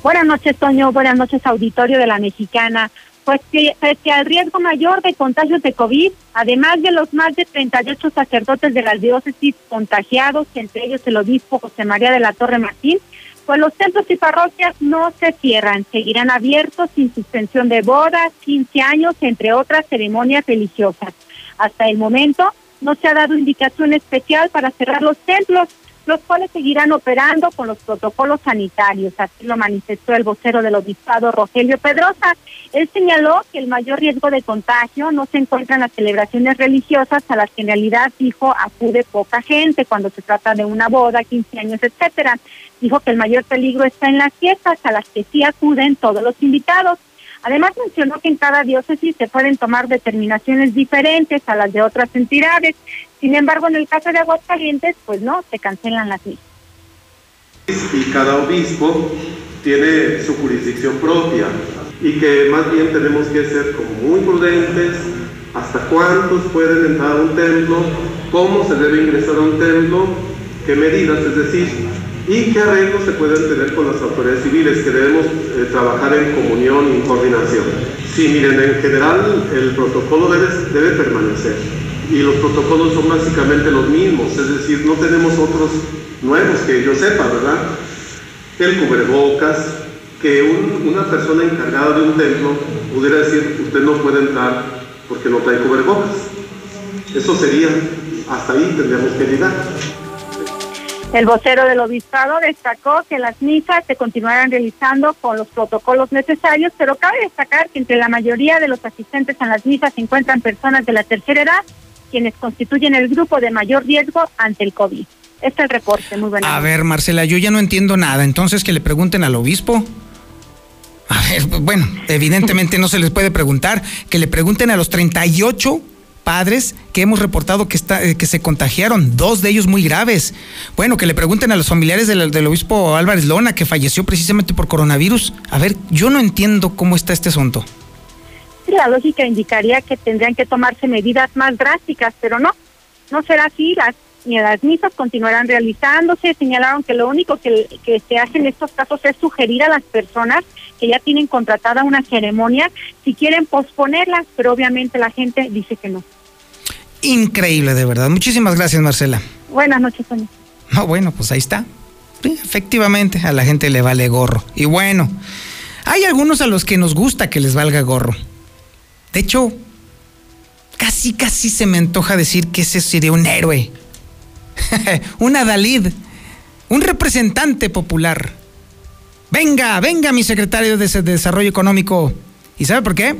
S10: Buenas noches, Toño. Buenas noches, auditorio de la Mexicana. Pues que pese al riesgo mayor de contagios de COVID, además de los más de 38 sacerdotes de las diócesis contagiados, entre ellos el obispo José María de la Torre Martín, pues los templos y parroquias no se cierran, seguirán abiertos sin suspensión de bodas, 15 años, entre otras ceremonias religiosas. Hasta el momento no se ha dado indicación especial para cerrar los templos, los cuales seguirán operando con los protocolos sanitarios. Así lo manifestó el vocero del obispado Rogelio Pedrosa. Él señaló que el mayor riesgo de contagio no se encuentra en las celebraciones religiosas a las que en realidad, dijo, acude poca gente cuando se trata de una boda, 15 años, etcétera. Dijo que el mayor peligro está en las fiestas a las que sí acuden todos los invitados. Además mencionó que en cada diócesis se pueden tomar determinaciones diferentes a las de otras entidades. Sin embargo, en el caso de Aguascalientes, pues no, se cancelan las mismas.
S36: Y cada obispo tiene su jurisdicción propia y que más bien tenemos que ser como muy prudentes hasta cuántos pueden entrar a un templo, cómo se debe ingresar a un templo, qué medidas, es decir, y qué arreglos se pueden tener con las autoridades civiles, que debemos eh, trabajar en comunión y coordinación. Sí, miren, en general el protocolo debe, debe permanecer y los protocolos son básicamente los mismos, es decir, no tenemos otros nuevos que yo sepa, ¿verdad? El cubrebocas, que una persona encargada de un templo pudiera decir, usted no puede entrar porque no trae cubrebocas. Eso sería, hasta ahí tendríamos que llegar.
S10: El vocero del obispado destacó que las misas se continuarán realizando con los protocolos necesarios, pero cabe destacar que entre la mayoría de los asistentes a las misas se encuentran personas de la tercera edad, quienes constituyen el grupo de mayor riesgo ante el COVID. Este es el reporte, muy bueno.
S1: A ver, Marcela, yo ya no entiendo nada, entonces que le pregunten al obispo. A ver, bueno, evidentemente no se les puede preguntar, que le pregunten a los 38 padres que hemos reportado que, está, eh, que se contagiaron, dos de ellos muy graves. Bueno, que le pregunten a los familiares del, obispo Álvarez Lona, que falleció precisamente por coronavirus. A ver, yo no entiendo cómo está este asunto.
S10: La lógica indicaría que tendrían que tomarse medidas más drásticas, pero no, no será así. Las, ni las misas continuarán realizándose. Señalaron que lo único que, que se hace en estos casos es sugerir a las personas que ya tienen contratada una ceremonia si quieren posponerlas, pero obviamente la gente dice que no
S1: increíble, de verdad. Muchísimas gracias, Marcela.
S10: Buenas noches, Sonia.
S1: No, bueno, pues ahí está. efectivamente, a la gente le vale gorro. Y bueno, hay algunos a los que nos gusta que les valga gorro. De hecho, casi, casi se me antoja decir que ese sería un héroe. un adalid. Un representante popular. Venga, venga, mi secretario de Desarrollo Económico. ¿Y sabe por qué?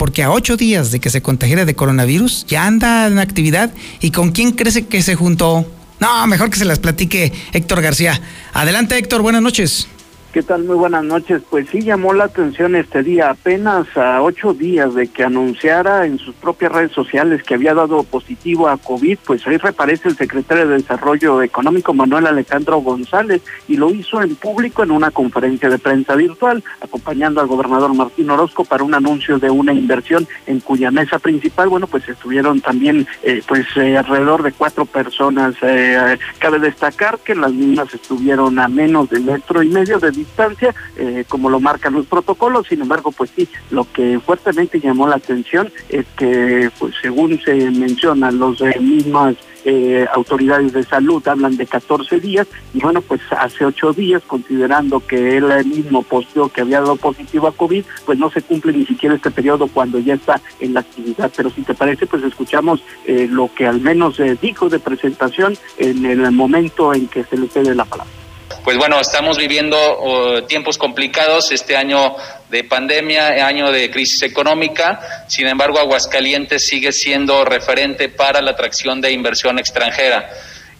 S1: Porque a ocho días de que se contagiara de coronavirus ya anda en actividad. ¿Y con quién crece que se juntó? No, mejor que se las platique Héctor García. Adelante, Héctor, buenas noches.
S7: ¿Qué tal? Muy buenas noches. Pues sí llamó la atención este día, apenas a ocho días de que anunciara en sus propias redes sociales que había dado positivo a COVID, pues ahí reaparece el secretario de Desarrollo Económico Manuel Alejandro González y lo hizo en público en una conferencia de prensa virtual, acompañando al gobernador Martín Orozco para un anuncio de una inversión en cuya mesa principal, bueno, pues estuvieron también eh, pues eh, alrededor de cuatro personas. Eh, cabe destacar que las mismas estuvieron a menos de metro y medio de distancia, eh, como lo marcan los protocolos. Sin embargo, pues sí, lo que fuertemente llamó la atención es que, pues según se menciona, los eh, mismas eh, autoridades de salud hablan de 14 días y bueno, pues hace ocho días, considerando que él mismo posteó que había dado positivo a COVID, pues no se cumple ni siquiera este periodo cuando ya está en la actividad. Pero si te parece, pues escuchamos eh, lo que al menos dijo de presentación en el momento en que se le cede la palabra
S37: pues bueno, estamos viviendo uh, tiempos complicados, este año de pandemia, año de crisis económica, sin embargo Aguascalientes sigue siendo referente para la atracción de inversión extranjera.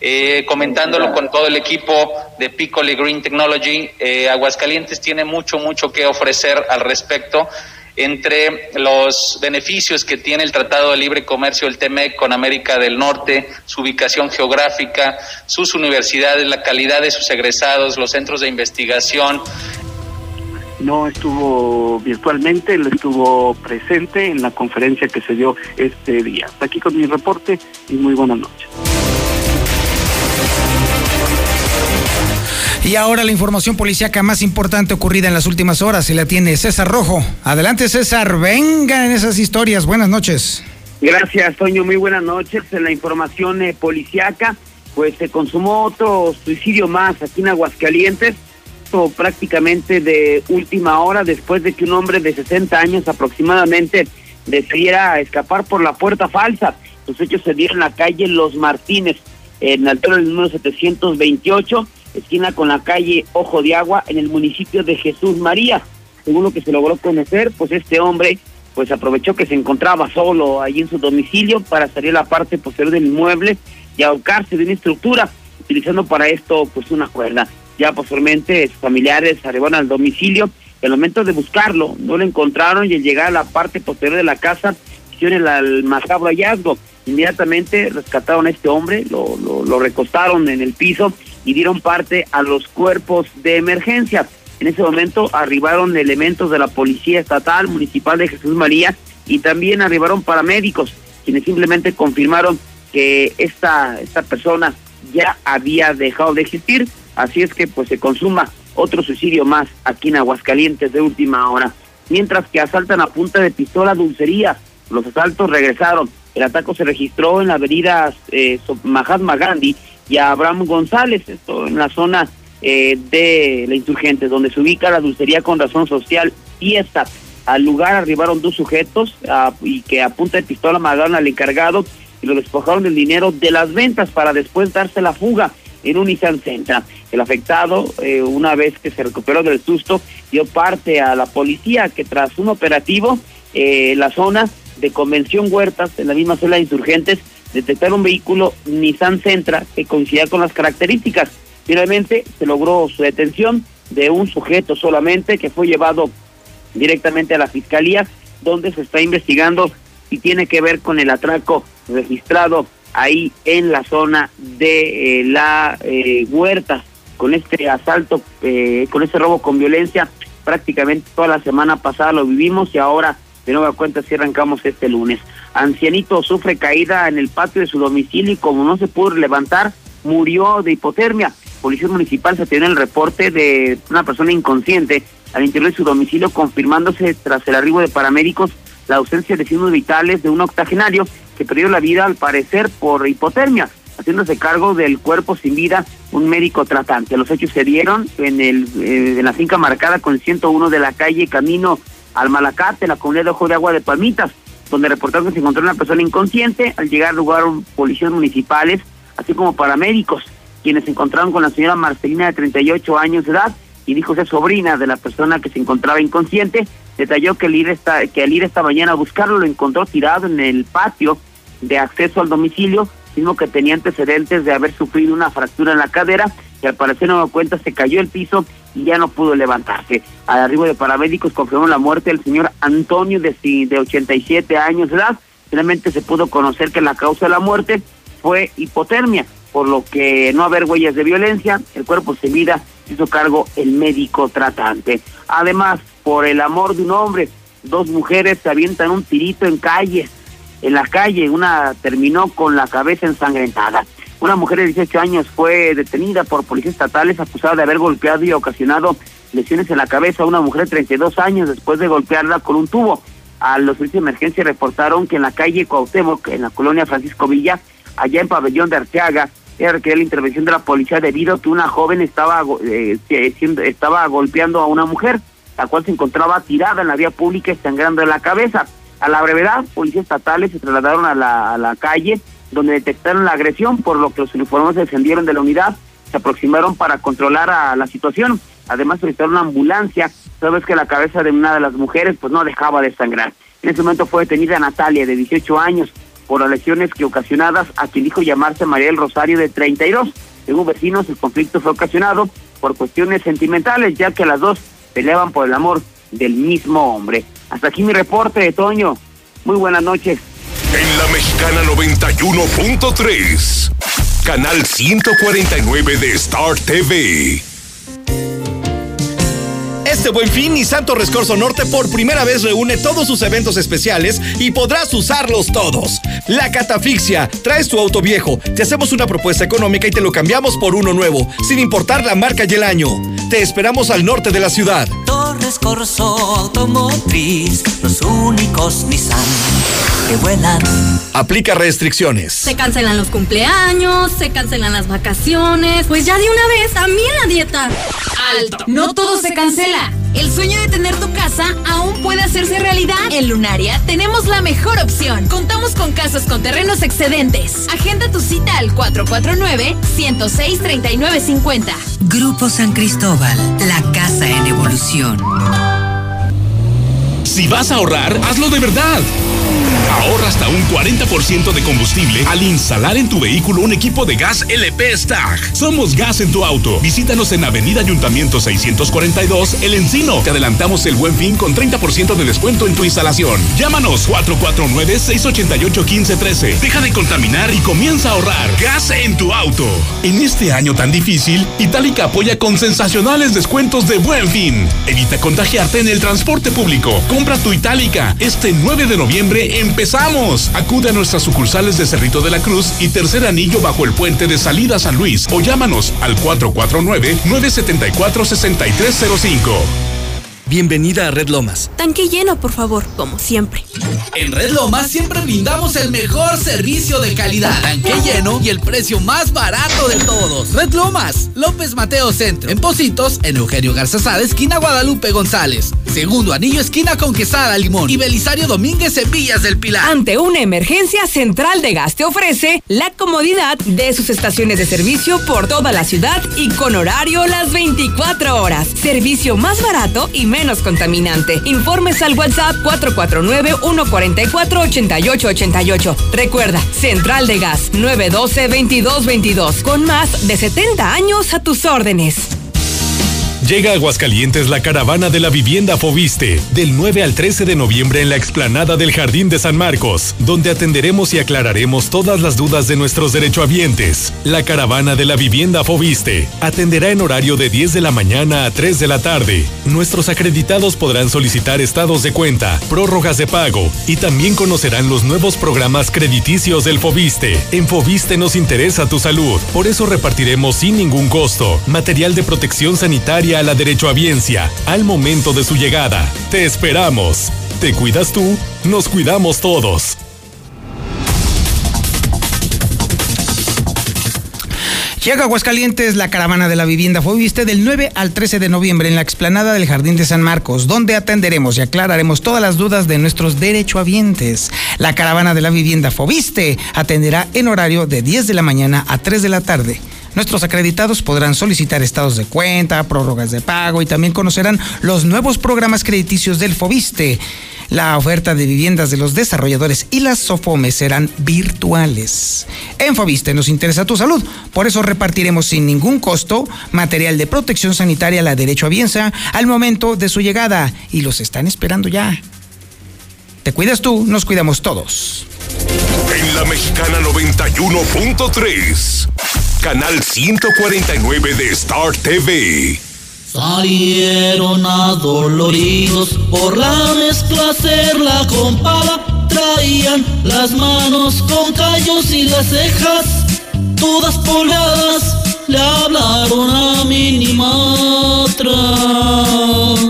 S37: Eh, comentándolo con todo el equipo de Piccoli Green Technology, eh, Aguascalientes tiene mucho, mucho que ofrecer al respecto entre los beneficios que tiene el Tratado de Libre Comercio del TEMEC con América del Norte, su ubicación geográfica, sus universidades, la calidad de sus egresados, los centros de investigación.
S7: No estuvo virtualmente, él estuvo presente en la conferencia que se dio este día. Hasta aquí con mi reporte y muy buenas noches.
S38: Y ahora la información policíaca más importante ocurrida en las últimas horas se la tiene César Rojo. Adelante César, venga en esas historias. Buenas noches.
S2: Gracias, Toño. Muy buenas noches. En la información eh, policíaca, pues se consumó otro suicidio más aquí en Aguascalientes, esto prácticamente de última hora, después de que un hombre de 60 años aproximadamente decidiera escapar por la puerta falsa. Los hechos se dieron en la calle Los Martínez, en el altura del número 728 esquina con la calle Ojo de Agua en el municipio de Jesús María. Según lo que se logró conocer, pues este hombre pues aprovechó que se encontraba solo ahí en su domicilio para salir a la parte posterior del inmueble y ahorcarse de una estructura, utilizando para esto pues una cuerda. Ya posteriormente sus familiares arribaron al domicilio y al momento de buscarlo no lo encontraron y al llegar a la parte posterior de la casa hicieron el macabro hallazgo. Inmediatamente rescataron a este hombre, lo, recostaron en el piso y dieron parte a los cuerpos de emergencia. En ese momento arribaron elementos de la Policía Estatal Municipal de Jesús María y también arribaron paramédicos, quienes simplemente confirmaron que esta, esta persona ya había dejado de existir, así es que pues se consuma otro suicidio más aquí en Aguascalientes de última hora. Mientras que asaltan a punta de pistola dulcería, los asaltos regresaron. El ataque se registró en la avenida eh, Mahatma Gandhi y a Abraham González, esto en la zona eh, de la insurgente, donde se ubica la dulcería con razón social Fiesta. Al lugar arribaron dos sujetos y que a punta de pistola mataron al encargado y lo despojaron del dinero de las ventas para después darse la fuga en un Nissan. El afectado, eh, una vez que se recuperó del susto, dio parte a la policía que tras un operativo eh, la zona de Convención Huertas, en la misma zona de insurgentes, detectar un vehículo Nissan Sentra que coincidía con las características. Finalmente se logró su detención de un sujeto solamente que fue llevado directamente a la fiscalía donde se está investigando y tiene que ver con el atraco registrado ahí en la zona de eh, la eh, huerta con este asalto, eh, con este robo con violencia. Prácticamente toda la semana pasada lo vivimos y ahora de nueva cuenta si arrancamos este lunes. Ancianito sufre caída en el patio de su domicilio y como no se pudo levantar, murió de hipotermia. Policía Municipal se tiene el reporte de una persona inconsciente al interior de su domicilio, confirmándose tras el arribo de paramédicos la ausencia de signos vitales de un octogenario que perdió la vida al parecer por hipotermia, haciéndose cargo del cuerpo sin vida un médico tratante. Los hechos se dieron en, el, eh, en la finca marcada con el 101 de la calle Camino al Malacate, la comunidad de Ojo de Agua de Palmitas, donde reportaron que se encontró una persona inconsciente. Al llegar al lugar, policías municipales, así como paramédicos, quienes se encontraron con la señora Marcelina de 38 años de edad y dijo ser sobrina de la persona que se encontraba inconsciente. Detalló que al ir esta, que al ir esta mañana a buscarlo lo encontró tirado en el patio de acceso al domicilio, mismo que tenía antecedentes de haber sufrido una fractura en la cadera y al parecer no dio cuenta se cayó el piso y ya no pudo levantarse. Al arribo de paramédicos confirmó la muerte del señor Antonio de, de 87 años de edad. Finalmente se pudo conocer que la causa de la muerte fue hipotermia, por lo que no haber huellas de violencia, el cuerpo sin vida hizo cargo el médico tratante. Además, por el amor de un hombre, dos mujeres se avientan un tirito en calle, en la calle, una terminó con la cabeza ensangrentada. Una mujer de 18 años fue detenida por policías estatales acusada de haber golpeado y ocasionado lesiones en la cabeza a una mujer de 32 años después de golpearla con un tubo. A los servicios de emergencia reportaron que en la calle Cuauhtémoc, en la colonia Francisco Villa, allá en Pabellón de Arteaga, era requerida la intervención de la policía debido a que una joven estaba, eh, estaba golpeando a una mujer, la cual se encontraba tirada en la vía pública y sangrando en la cabeza. A la brevedad, policías estatales se trasladaron a la, a la calle donde detectaron la agresión, por lo que los uniformados descendieron de la unidad, se aproximaron para controlar a la situación. Además solicitaron una ambulancia, sabes que la cabeza de una de las mujeres pues no dejaba de sangrar. En ese momento fue detenida Natalia, de 18 años, por las lesiones que ocasionadas a quien dijo llamarse María del Rosario, de 32. Según vecinos, el conflicto fue ocasionado por cuestiones sentimentales, ya que las dos peleaban por el amor del mismo hombre. Hasta aquí mi reporte Toño. Muy buenas noches.
S39: En la Mexicana 91.3, canal 149 de Star TV.
S24: Este buen fin, Nissan Torres Corso Norte por primera vez reúne todos sus eventos especiales y podrás usarlos todos. La Catafixia, traes tu auto viejo, te hacemos una propuesta económica y te lo cambiamos por uno nuevo, sin importar la marca y el año. Te esperamos al norte de la ciudad.
S28: Torres Corso Automotriz, los únicos Nissan que vuelan.
S24: Aplica restricciones.
S40: Se cancelan los cumpleaños, se cancelan las vacaciones. Pues ya de una vez, también la dieta.
S41: Alto. No todo se cancela. El sueño de tener tu casa aún puede hacerse realidad. En Lunaria tenemos la mejor opción. Contamos con casas con terrenos excedentes. Agenda tu cita al 449-106-3950.
S42: Grupo San Cristóbal, la casa en evolución.
S39: Si vas a ahorrar, hazlo de verdad. Ahorra hasta un 40% de combustible al instalar en tu vehículo un equipo de gas LP Stag. Somos Gas en tu auto. Visítanos en Avenida Ayuntamiento 642, El Encino. Te adelantamos el buen fin con 30% de descuento en tu instalación. Llámanos 449-688-1513. Deja de contaminar y comienza a ahorrar. Gas en tu auto. En este año tan difícil, Itálica apoya con sensacionales descuentos de buen fin. Evita contagiarte en el transporte público. Compra tu Itálica este 9 de noviembre empezamos. Acude a nuestras sucursales de Cerrito de la Cruz y Tercer Anillo bajo el puente de Salida San Luis o llámanos al 449-974-6305.
S24: Bienvenida a Red Lomas.
S40: Tanque lleno, por favor, como siempre.
S27: En Red Lomas siempre brindamos el mejor servicio de calidad, tanque lleno y el precio más barato de todos. Red Lomas, López Mateo Centro. En Positos, en Eugenio Garzazada, esquina Guadalupe González. Segundo anillo, esquina con Quesada Limón. Y Belisario Domínguez en Villas del Pilar.
S20: Ante una emergencia, Central de Gas te ofrece la comodidad de sus estaciones de servicio por toda la ciudad y con horario las 24 horas. Servicio más barato y menos contaminante. Informes al WhatsApp 449-144-8888. Recuerda, Central de Gas 912-2222 con más de 70 años a tus órdenes.
S39: Llega a Aguascalientes la caravana de la vivienda Fobiste, del 9 al 13 de noviembre en la explanada del Jardín de San Marcos, donde atenderemos y aclararemos todas las dudas de nuestros derechohabientes. La caravana de la vivienda Fobiste atenderá en horario de 10 de la mañana a 3 de la tarde. Nuestros acreditados podrán solicitar estados de cuenta, prórrogas de pago y también conocerán los nuevos programas crediticios del Fobiste. En Fobiste nos interesa tu salud, por eso repartiremos sin ningún costo material de protección sanitaria a la derechohabiencia al momento de su llegada. Te esperamos. ¿Te cuidas tú? Nos cuidamos todos.
S1: Llega Aguascalientes la caravana de la vivienda Fobiste del 9 al 13 de noviembre en la explanada del Jardín de San Marcos, donde atenderemos y aclararemos todas las dudas de nuestros derechohabientes. La caravana de la vivienda Fobiste atenderá en horario de 10 de la mañana a 3 de la tarde. Nuestros acreditados podrán solicitar estados de cuenta, prórrogas de pago y también conocerán los nuevos programas crediticios del FOBISTE. La oferta de viviendas de los desarrolladores y las SOFOMES serán virtuales. En Fobiste nos interesa tu salud, por eso repartiremos sin ningún costo material de protección sanitaria a la derecho a Bienza al momento de su llegada y los están esperando ya. Te cuidas tú, nos cuidamos todos.
S11: En la Mexicana 91.3, canal 149 de Star TV.
S43: Salieron adoloridos por la mezcla hacerla compada. Traían las manos con callos y las cejas todas polvadas. Le hablaron a Minimatra. Y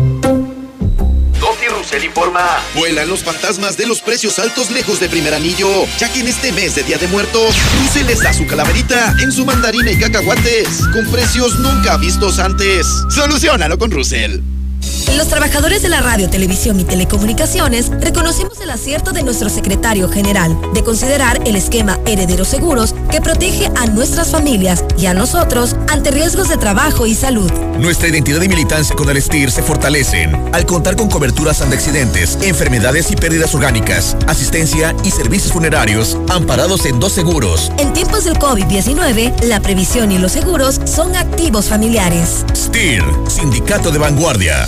S44: Russell informa.
S13: Vuelan los fantasmas de los precios altos lejos de primer anillo, ya que en este mes de Día de Muertos, Russell les da su calaverita en su mandarina y cacahuates, con precios nunca vistos antes. Solucionalo con Russell.
S34: Los trabajadores de la radio, televisión y telecomunicaciones reconocemos el acierto de nuestro secretario general de considerar el esquema Herederos Seguros que protege a nuestras familias y a nosotros ante riesgos de trabajo y salud.
S45: Nuestra identidad y militancia con el STIR se fortalecen al contar con coberturas ante accidentes, enfermedades y pérdidas orgánicas, asistencia y servicios funerarios amparados en dos seguros.
S34: En tiempos del COVID-19, la previsión y los seguros son activos familiares.
S45: STIR, Sindicato de Vanguardia.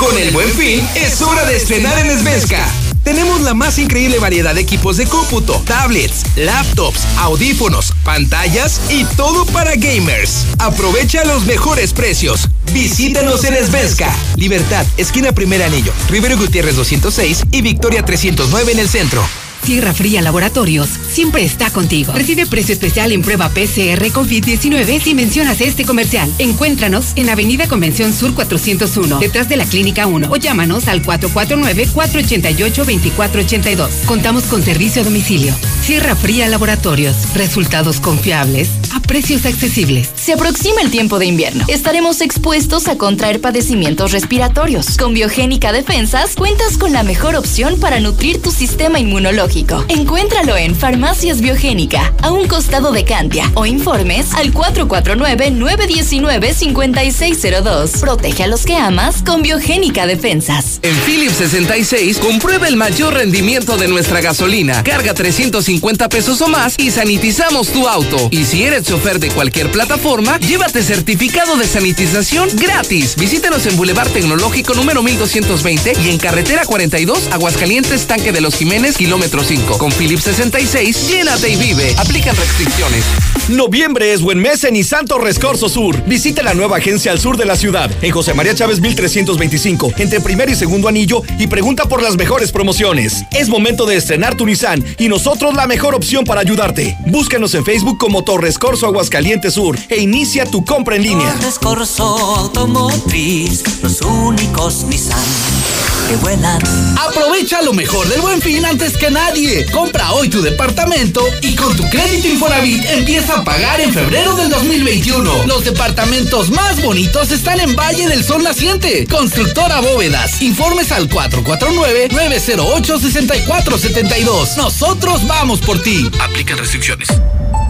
S22: Con el buen fin, es hora de estrenar en Esvesca. Tenemos la más increíble variedad de equipos de cómputo, tablets, laptops, audífonos, pantallas y todo para gamers. Aprovecha los mejores precios. Visítanos en Esvesca. Libertad, esquina Primer Anillo, Rivero Gutiérrez 206 y Victoria 309 en el centro.
S42: Sierra Fría Laboratorios siempre está contigo. Recibe precio especial en prueba PCR COVID-19 si mencionas este comercial. Encuéntranos en Avenida Convención Sur 401, detrás de la Clínica 1 o llámanos al 449-488-2482. Contamos con servicio a domicilio. Sierra Fría Laboratorios. Resultados confiables a precios accesibles.
S28: Se aproxima el tiempo de invierno. Estaremos expuestos a contraer padecimientos respiratorios. Con Biogénica Defensas cuentas con la mejor opción para nutrir tu sistema inmunológico. Encuéntralo en Farmacias Biogénica, a un costado de Cantia, o informes al 449-919-5602. Protege a los que amas con Biogénica Defensas.
S22: En Philips 66, comprueba el mayor rendimiento de nuestra gasolina. Carga 350 pesos o más y sanitizamos tu auto. Y si eres chofer de cualquier plataforma, llévate certificado de sanitización gratis. Visítanos en Boulevard Tecnológico número 1220 y en Carretera 42, Aguascalientes, Tanque de los Jiménez, kilómetro 5. Con Philips 66, llénate y vive. Aplican restricciones.
S24: Noviembre es buen mes en Nissan Torres Corso Sur. Visita la nueva agencia al sur de la ciudad, en José María Chávez 1325, entre primer y segundo anillo, y pregunta por las mejores promociones. Es momento de estrenar tu Nissan y nosotros la mejor opción para ayudarte. Búscanos en Facebook como Torres Corso Aguascalientes Sur e inicia tu compra en línea.
S46: Torres Corso Automotriz, los únicos Nissan que vuelan.
S27: Aprovecha lo mejor del buen fin antes que nadie. Compra hoy tu departamento y con tu crédito Infonavit empieza a pagar en febrero del 2021. Los departamentos más bonitos están en Valle del Sol Naciente. Constructora Bóvedas. Informes al 449-908-6472. Nosotros vamos por ti.
S13: Aplican restricciones.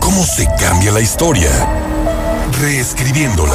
S13: ¿Cómo se cambia la historia? Reescribiéndola.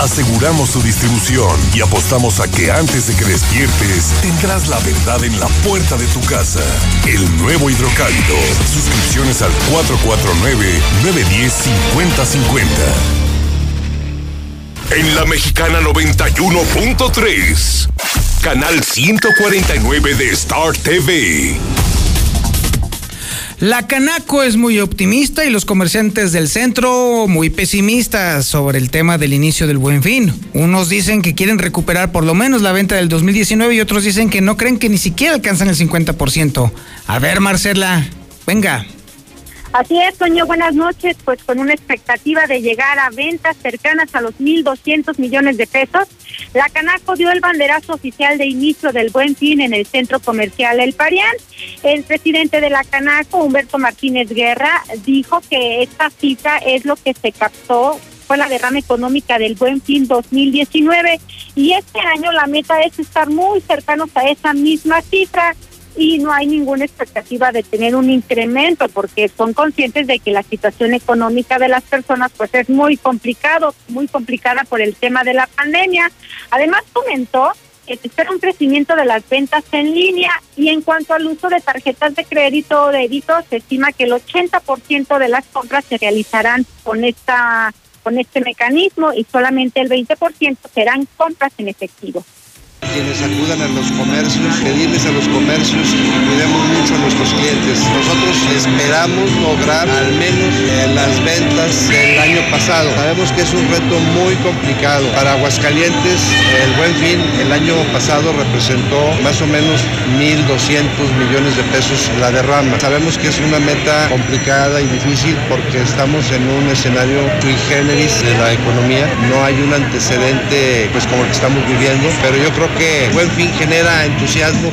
S11: Aseguramos su distribución y apostamos a que antes de que despiertes tendrás la verdad en la puerta de tu casa. El nuevo hidrocálido. Suscripciones al 449-910-5050. En la mexicana 91.3. Canal 149 de Star TV.
S1: La Canaco es muy optimista y los comerciantes del centro muy pesimistas sobre el tema del inicio del buen fin. Unos dicen que quieren recuperar por lo menos la venta del 2019 y otros dicen que no creen que ni siquiera alcanzan el 50%. A ver, Marcela, venga.
S3: Así es, Toño, buenas noches. Pues con una expectativa de llegar a ventas cercanas a los 1.200 millones de pesos, la Canaco dio el banderazo oficial de inicio del Buen Fin en el centro comercial El Parián. El presidente de la Canaco, Humberto Martínez Guerra, dijo que esta cifra es lo que se captó fue la derrama económica del Buen Fin 2019 y este año la meta es estar muy cercanos a esa misma cifra y no hay ninguna expectativa de tener un incremento porque son conscientes de que la situación económica de las personas pues es muy complicado, muy complicada por el tema de la pandemia. Además comentó que se espera un crecimiento de las ventas en línea y en cuanto al uso de tarjetas de crédito o débito se estima que el 80% de las compras se realizarán con esta con este mecanismo y solamente el 20% serán compras en efectivo
S47: quienes acudan a los comercios, pedirles a los comercios, cuidemos mucho a nuestros clientes. Nosotros esperamos lograr al menos eh, las ventas del año pasado. Sabemos que es un reto muy complicado. Para Aguascalientes, el buen fin el año pasado representó más o menos 1.200 millones de pesos la derrama. Sabemos que es una meta complicada y difícil porque estamos en un escenario sui generis de la economía. No hay un antecedente pues como el que estamos viviendo, pero yo creo que que Buen Fin genera entusiasmo.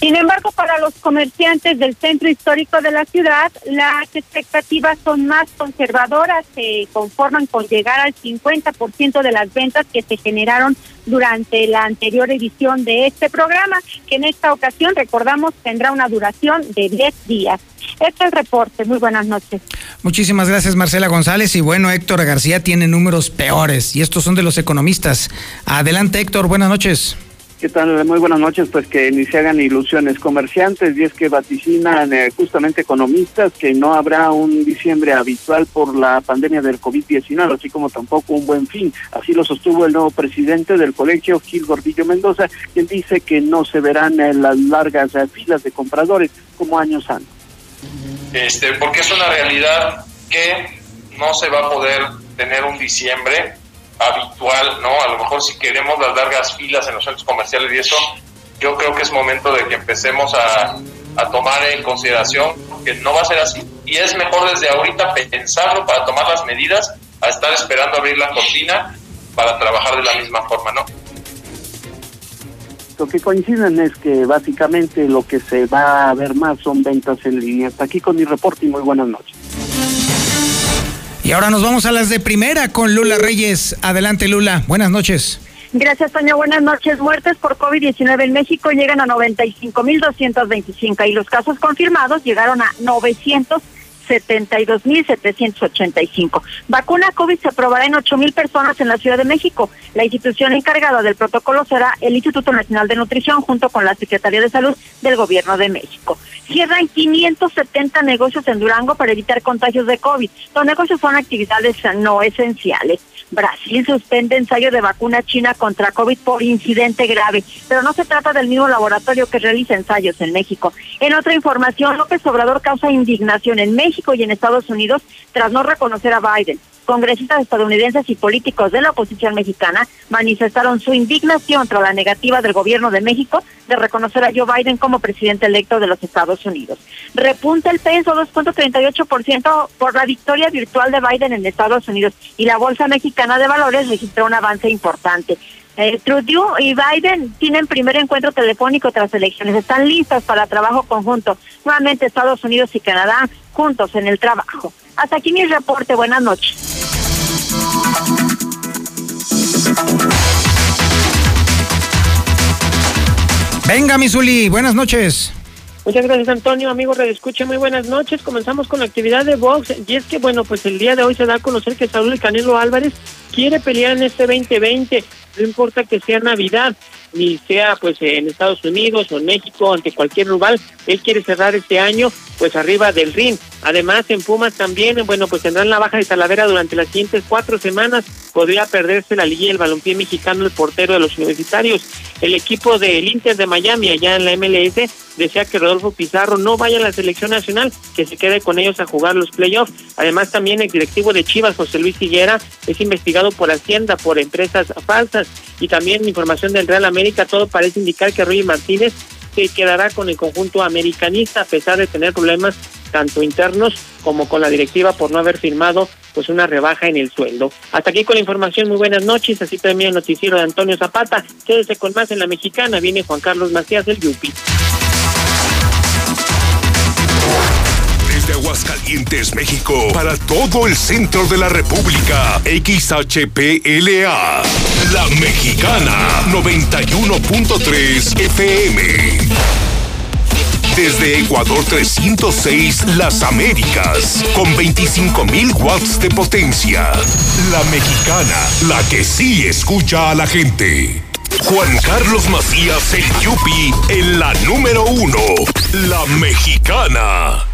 S3: Sin embargo, para los comerciantes del centro histórico de la ciudad, las expectativas son más conservadoras, se conforman con llegar al 50% de las ventas que se generaron durante la anterior edición de este programa, que en esta ocasión, recordamos, tendrá una duración de 10 días. Este es el reporte. Muy buenas noches.
S1: Muchísimas gracias, Marcela González. Y bueno, Héctor García tiene números peores y estos son de los economistas. Adelante, Héctor. Buenas noches.
S7: ¿Qué tal? Muy buenas noches. Pues que ni se hagan ilusiones comerciantes y es que vaticinan eh, justamente economistas que no habrá un diciembre habitual por la pandemia del COVID-19, así como tampoco un buen fin. Así lo sostuvo el nuevo presidente del colegio, Gil Gordillo Mendoza, quien dice que no se verán en las largas eh, filas de compradores como años antes
S48: este, porque es una realidad que no se va a poder tener un diciembre habitual, ¿no? A lo mejor si queremos las largas filas en los centros comerciales y eso, yo creo que es momento de que empecemos a, a tomar en consideración que no va a ser así. Y es mejor desde ahorita pensarlo para tomar las medidas a estar esperando abrir la cortina para trabajar de la misma forma, ¿no?
S7: Lo que coinciden es que básicamente lo que se va a ver más son ventas en línea. Hasta aquí con mi reporte y muy buenas noches.
S1: Y ahora nos vamos a las de primera con Lula Reyes. Adelante Lula, buenas noches.
S3: Gracias, Toño. Buenas noches. Muertes por COVID-19 en México llegan a 95.225 y los casos confirmados llegaron a 900. 72.785. Vacuna COVID se aprobará en 8.000 personas en la Ciudad de México. La institución encargada del protocolo será el Instituto Nacional de Nutrición junto con la Secretaría de Salud del Gobierno de México. Cierran 570 negocios en Durango para evitar contagios de COVID. Los negocios son actividades no esenciales. Brasil suspende ensayo de vacuna china contra COVID por incidente grave, pero no se trata del mismo laboratorio que realiza ensayos en México. En otra información, López Obrador causa indignación en México y en Estados Unidos tras no reconocer a Biden congresistas estadounidenses y políticos de la oposición mexicana manifestaron su indignación tras la negativa del gobierno de México de reconocer a Joe Biden como presidente electo de los Estados Unidos. Repunta el peso 2.38% por la victoria virtual de Biden en Estados Unidos y la Bolsa Mexicana de Valores registró un avance importante. Eh, Trudeau y Biden tienen primer encuentro telefónico tras elecciones. Están listas para trabajo conjunto. Nuevamente Estados Unidos y Canadá juntos en el trabajo. Hasta aquí mi reporte. Buenas noches.
S38: Venga, Misuli, buenas noches.
S4: Muchas gracias, Antonio. Amigo Redescuche, muy buenas noches. Comenzamos con la actividad de box. Y es que, bueno, pues el día de hoy se da a conocer que Saúl Canelo Álvarez quiere pelear en este 2020. No importa que sea Navidad, ni sea pues en Estados Unidos o en México, ante cualquier rival. Él quiere cerrar este año pues arriba del ring. Además, en Pumas también, bueno, pues tendrán la baja de Talavera durante las siguientes cuatro semanas. Podría perderse la Liga y el Balompié Mexicano, el portero de los universitarios. El equipo del Inter de Miami, allá en la MLS, desea que Rodolfo Pizarro no vaya a la selección nacional, que se quede con ellos a jugar los playoffs. Además, también el directivo de Chivas, José Luis Higuera, es investigado por Hacienda por empresas falsas. Y también información del Real América, todo parece indicar que Rui Martínez se quedará con el conjunto americanista a pesar de tener problemas tanto internos como con la directiva por no haber firmado pues una rebaja en el sueldo. Hasta aquí con la información, muy buenas noches, así también el noticiero de Antonio Zapata. Quédese con más en la mexicana, viene Juan Carlos Macías del Yupi.
S11: Desde Aguascalientes, México, para todo el centro de la República, XHPLA, La Mexicana, 91.3 FM. Desde Ecuador 306, Las Américas, con 25.000 watts de potencia. La Mexicana, la que sí escucha a la gente. Juan Carlos Macías, el Yupi, en la número uno. La Mexicana.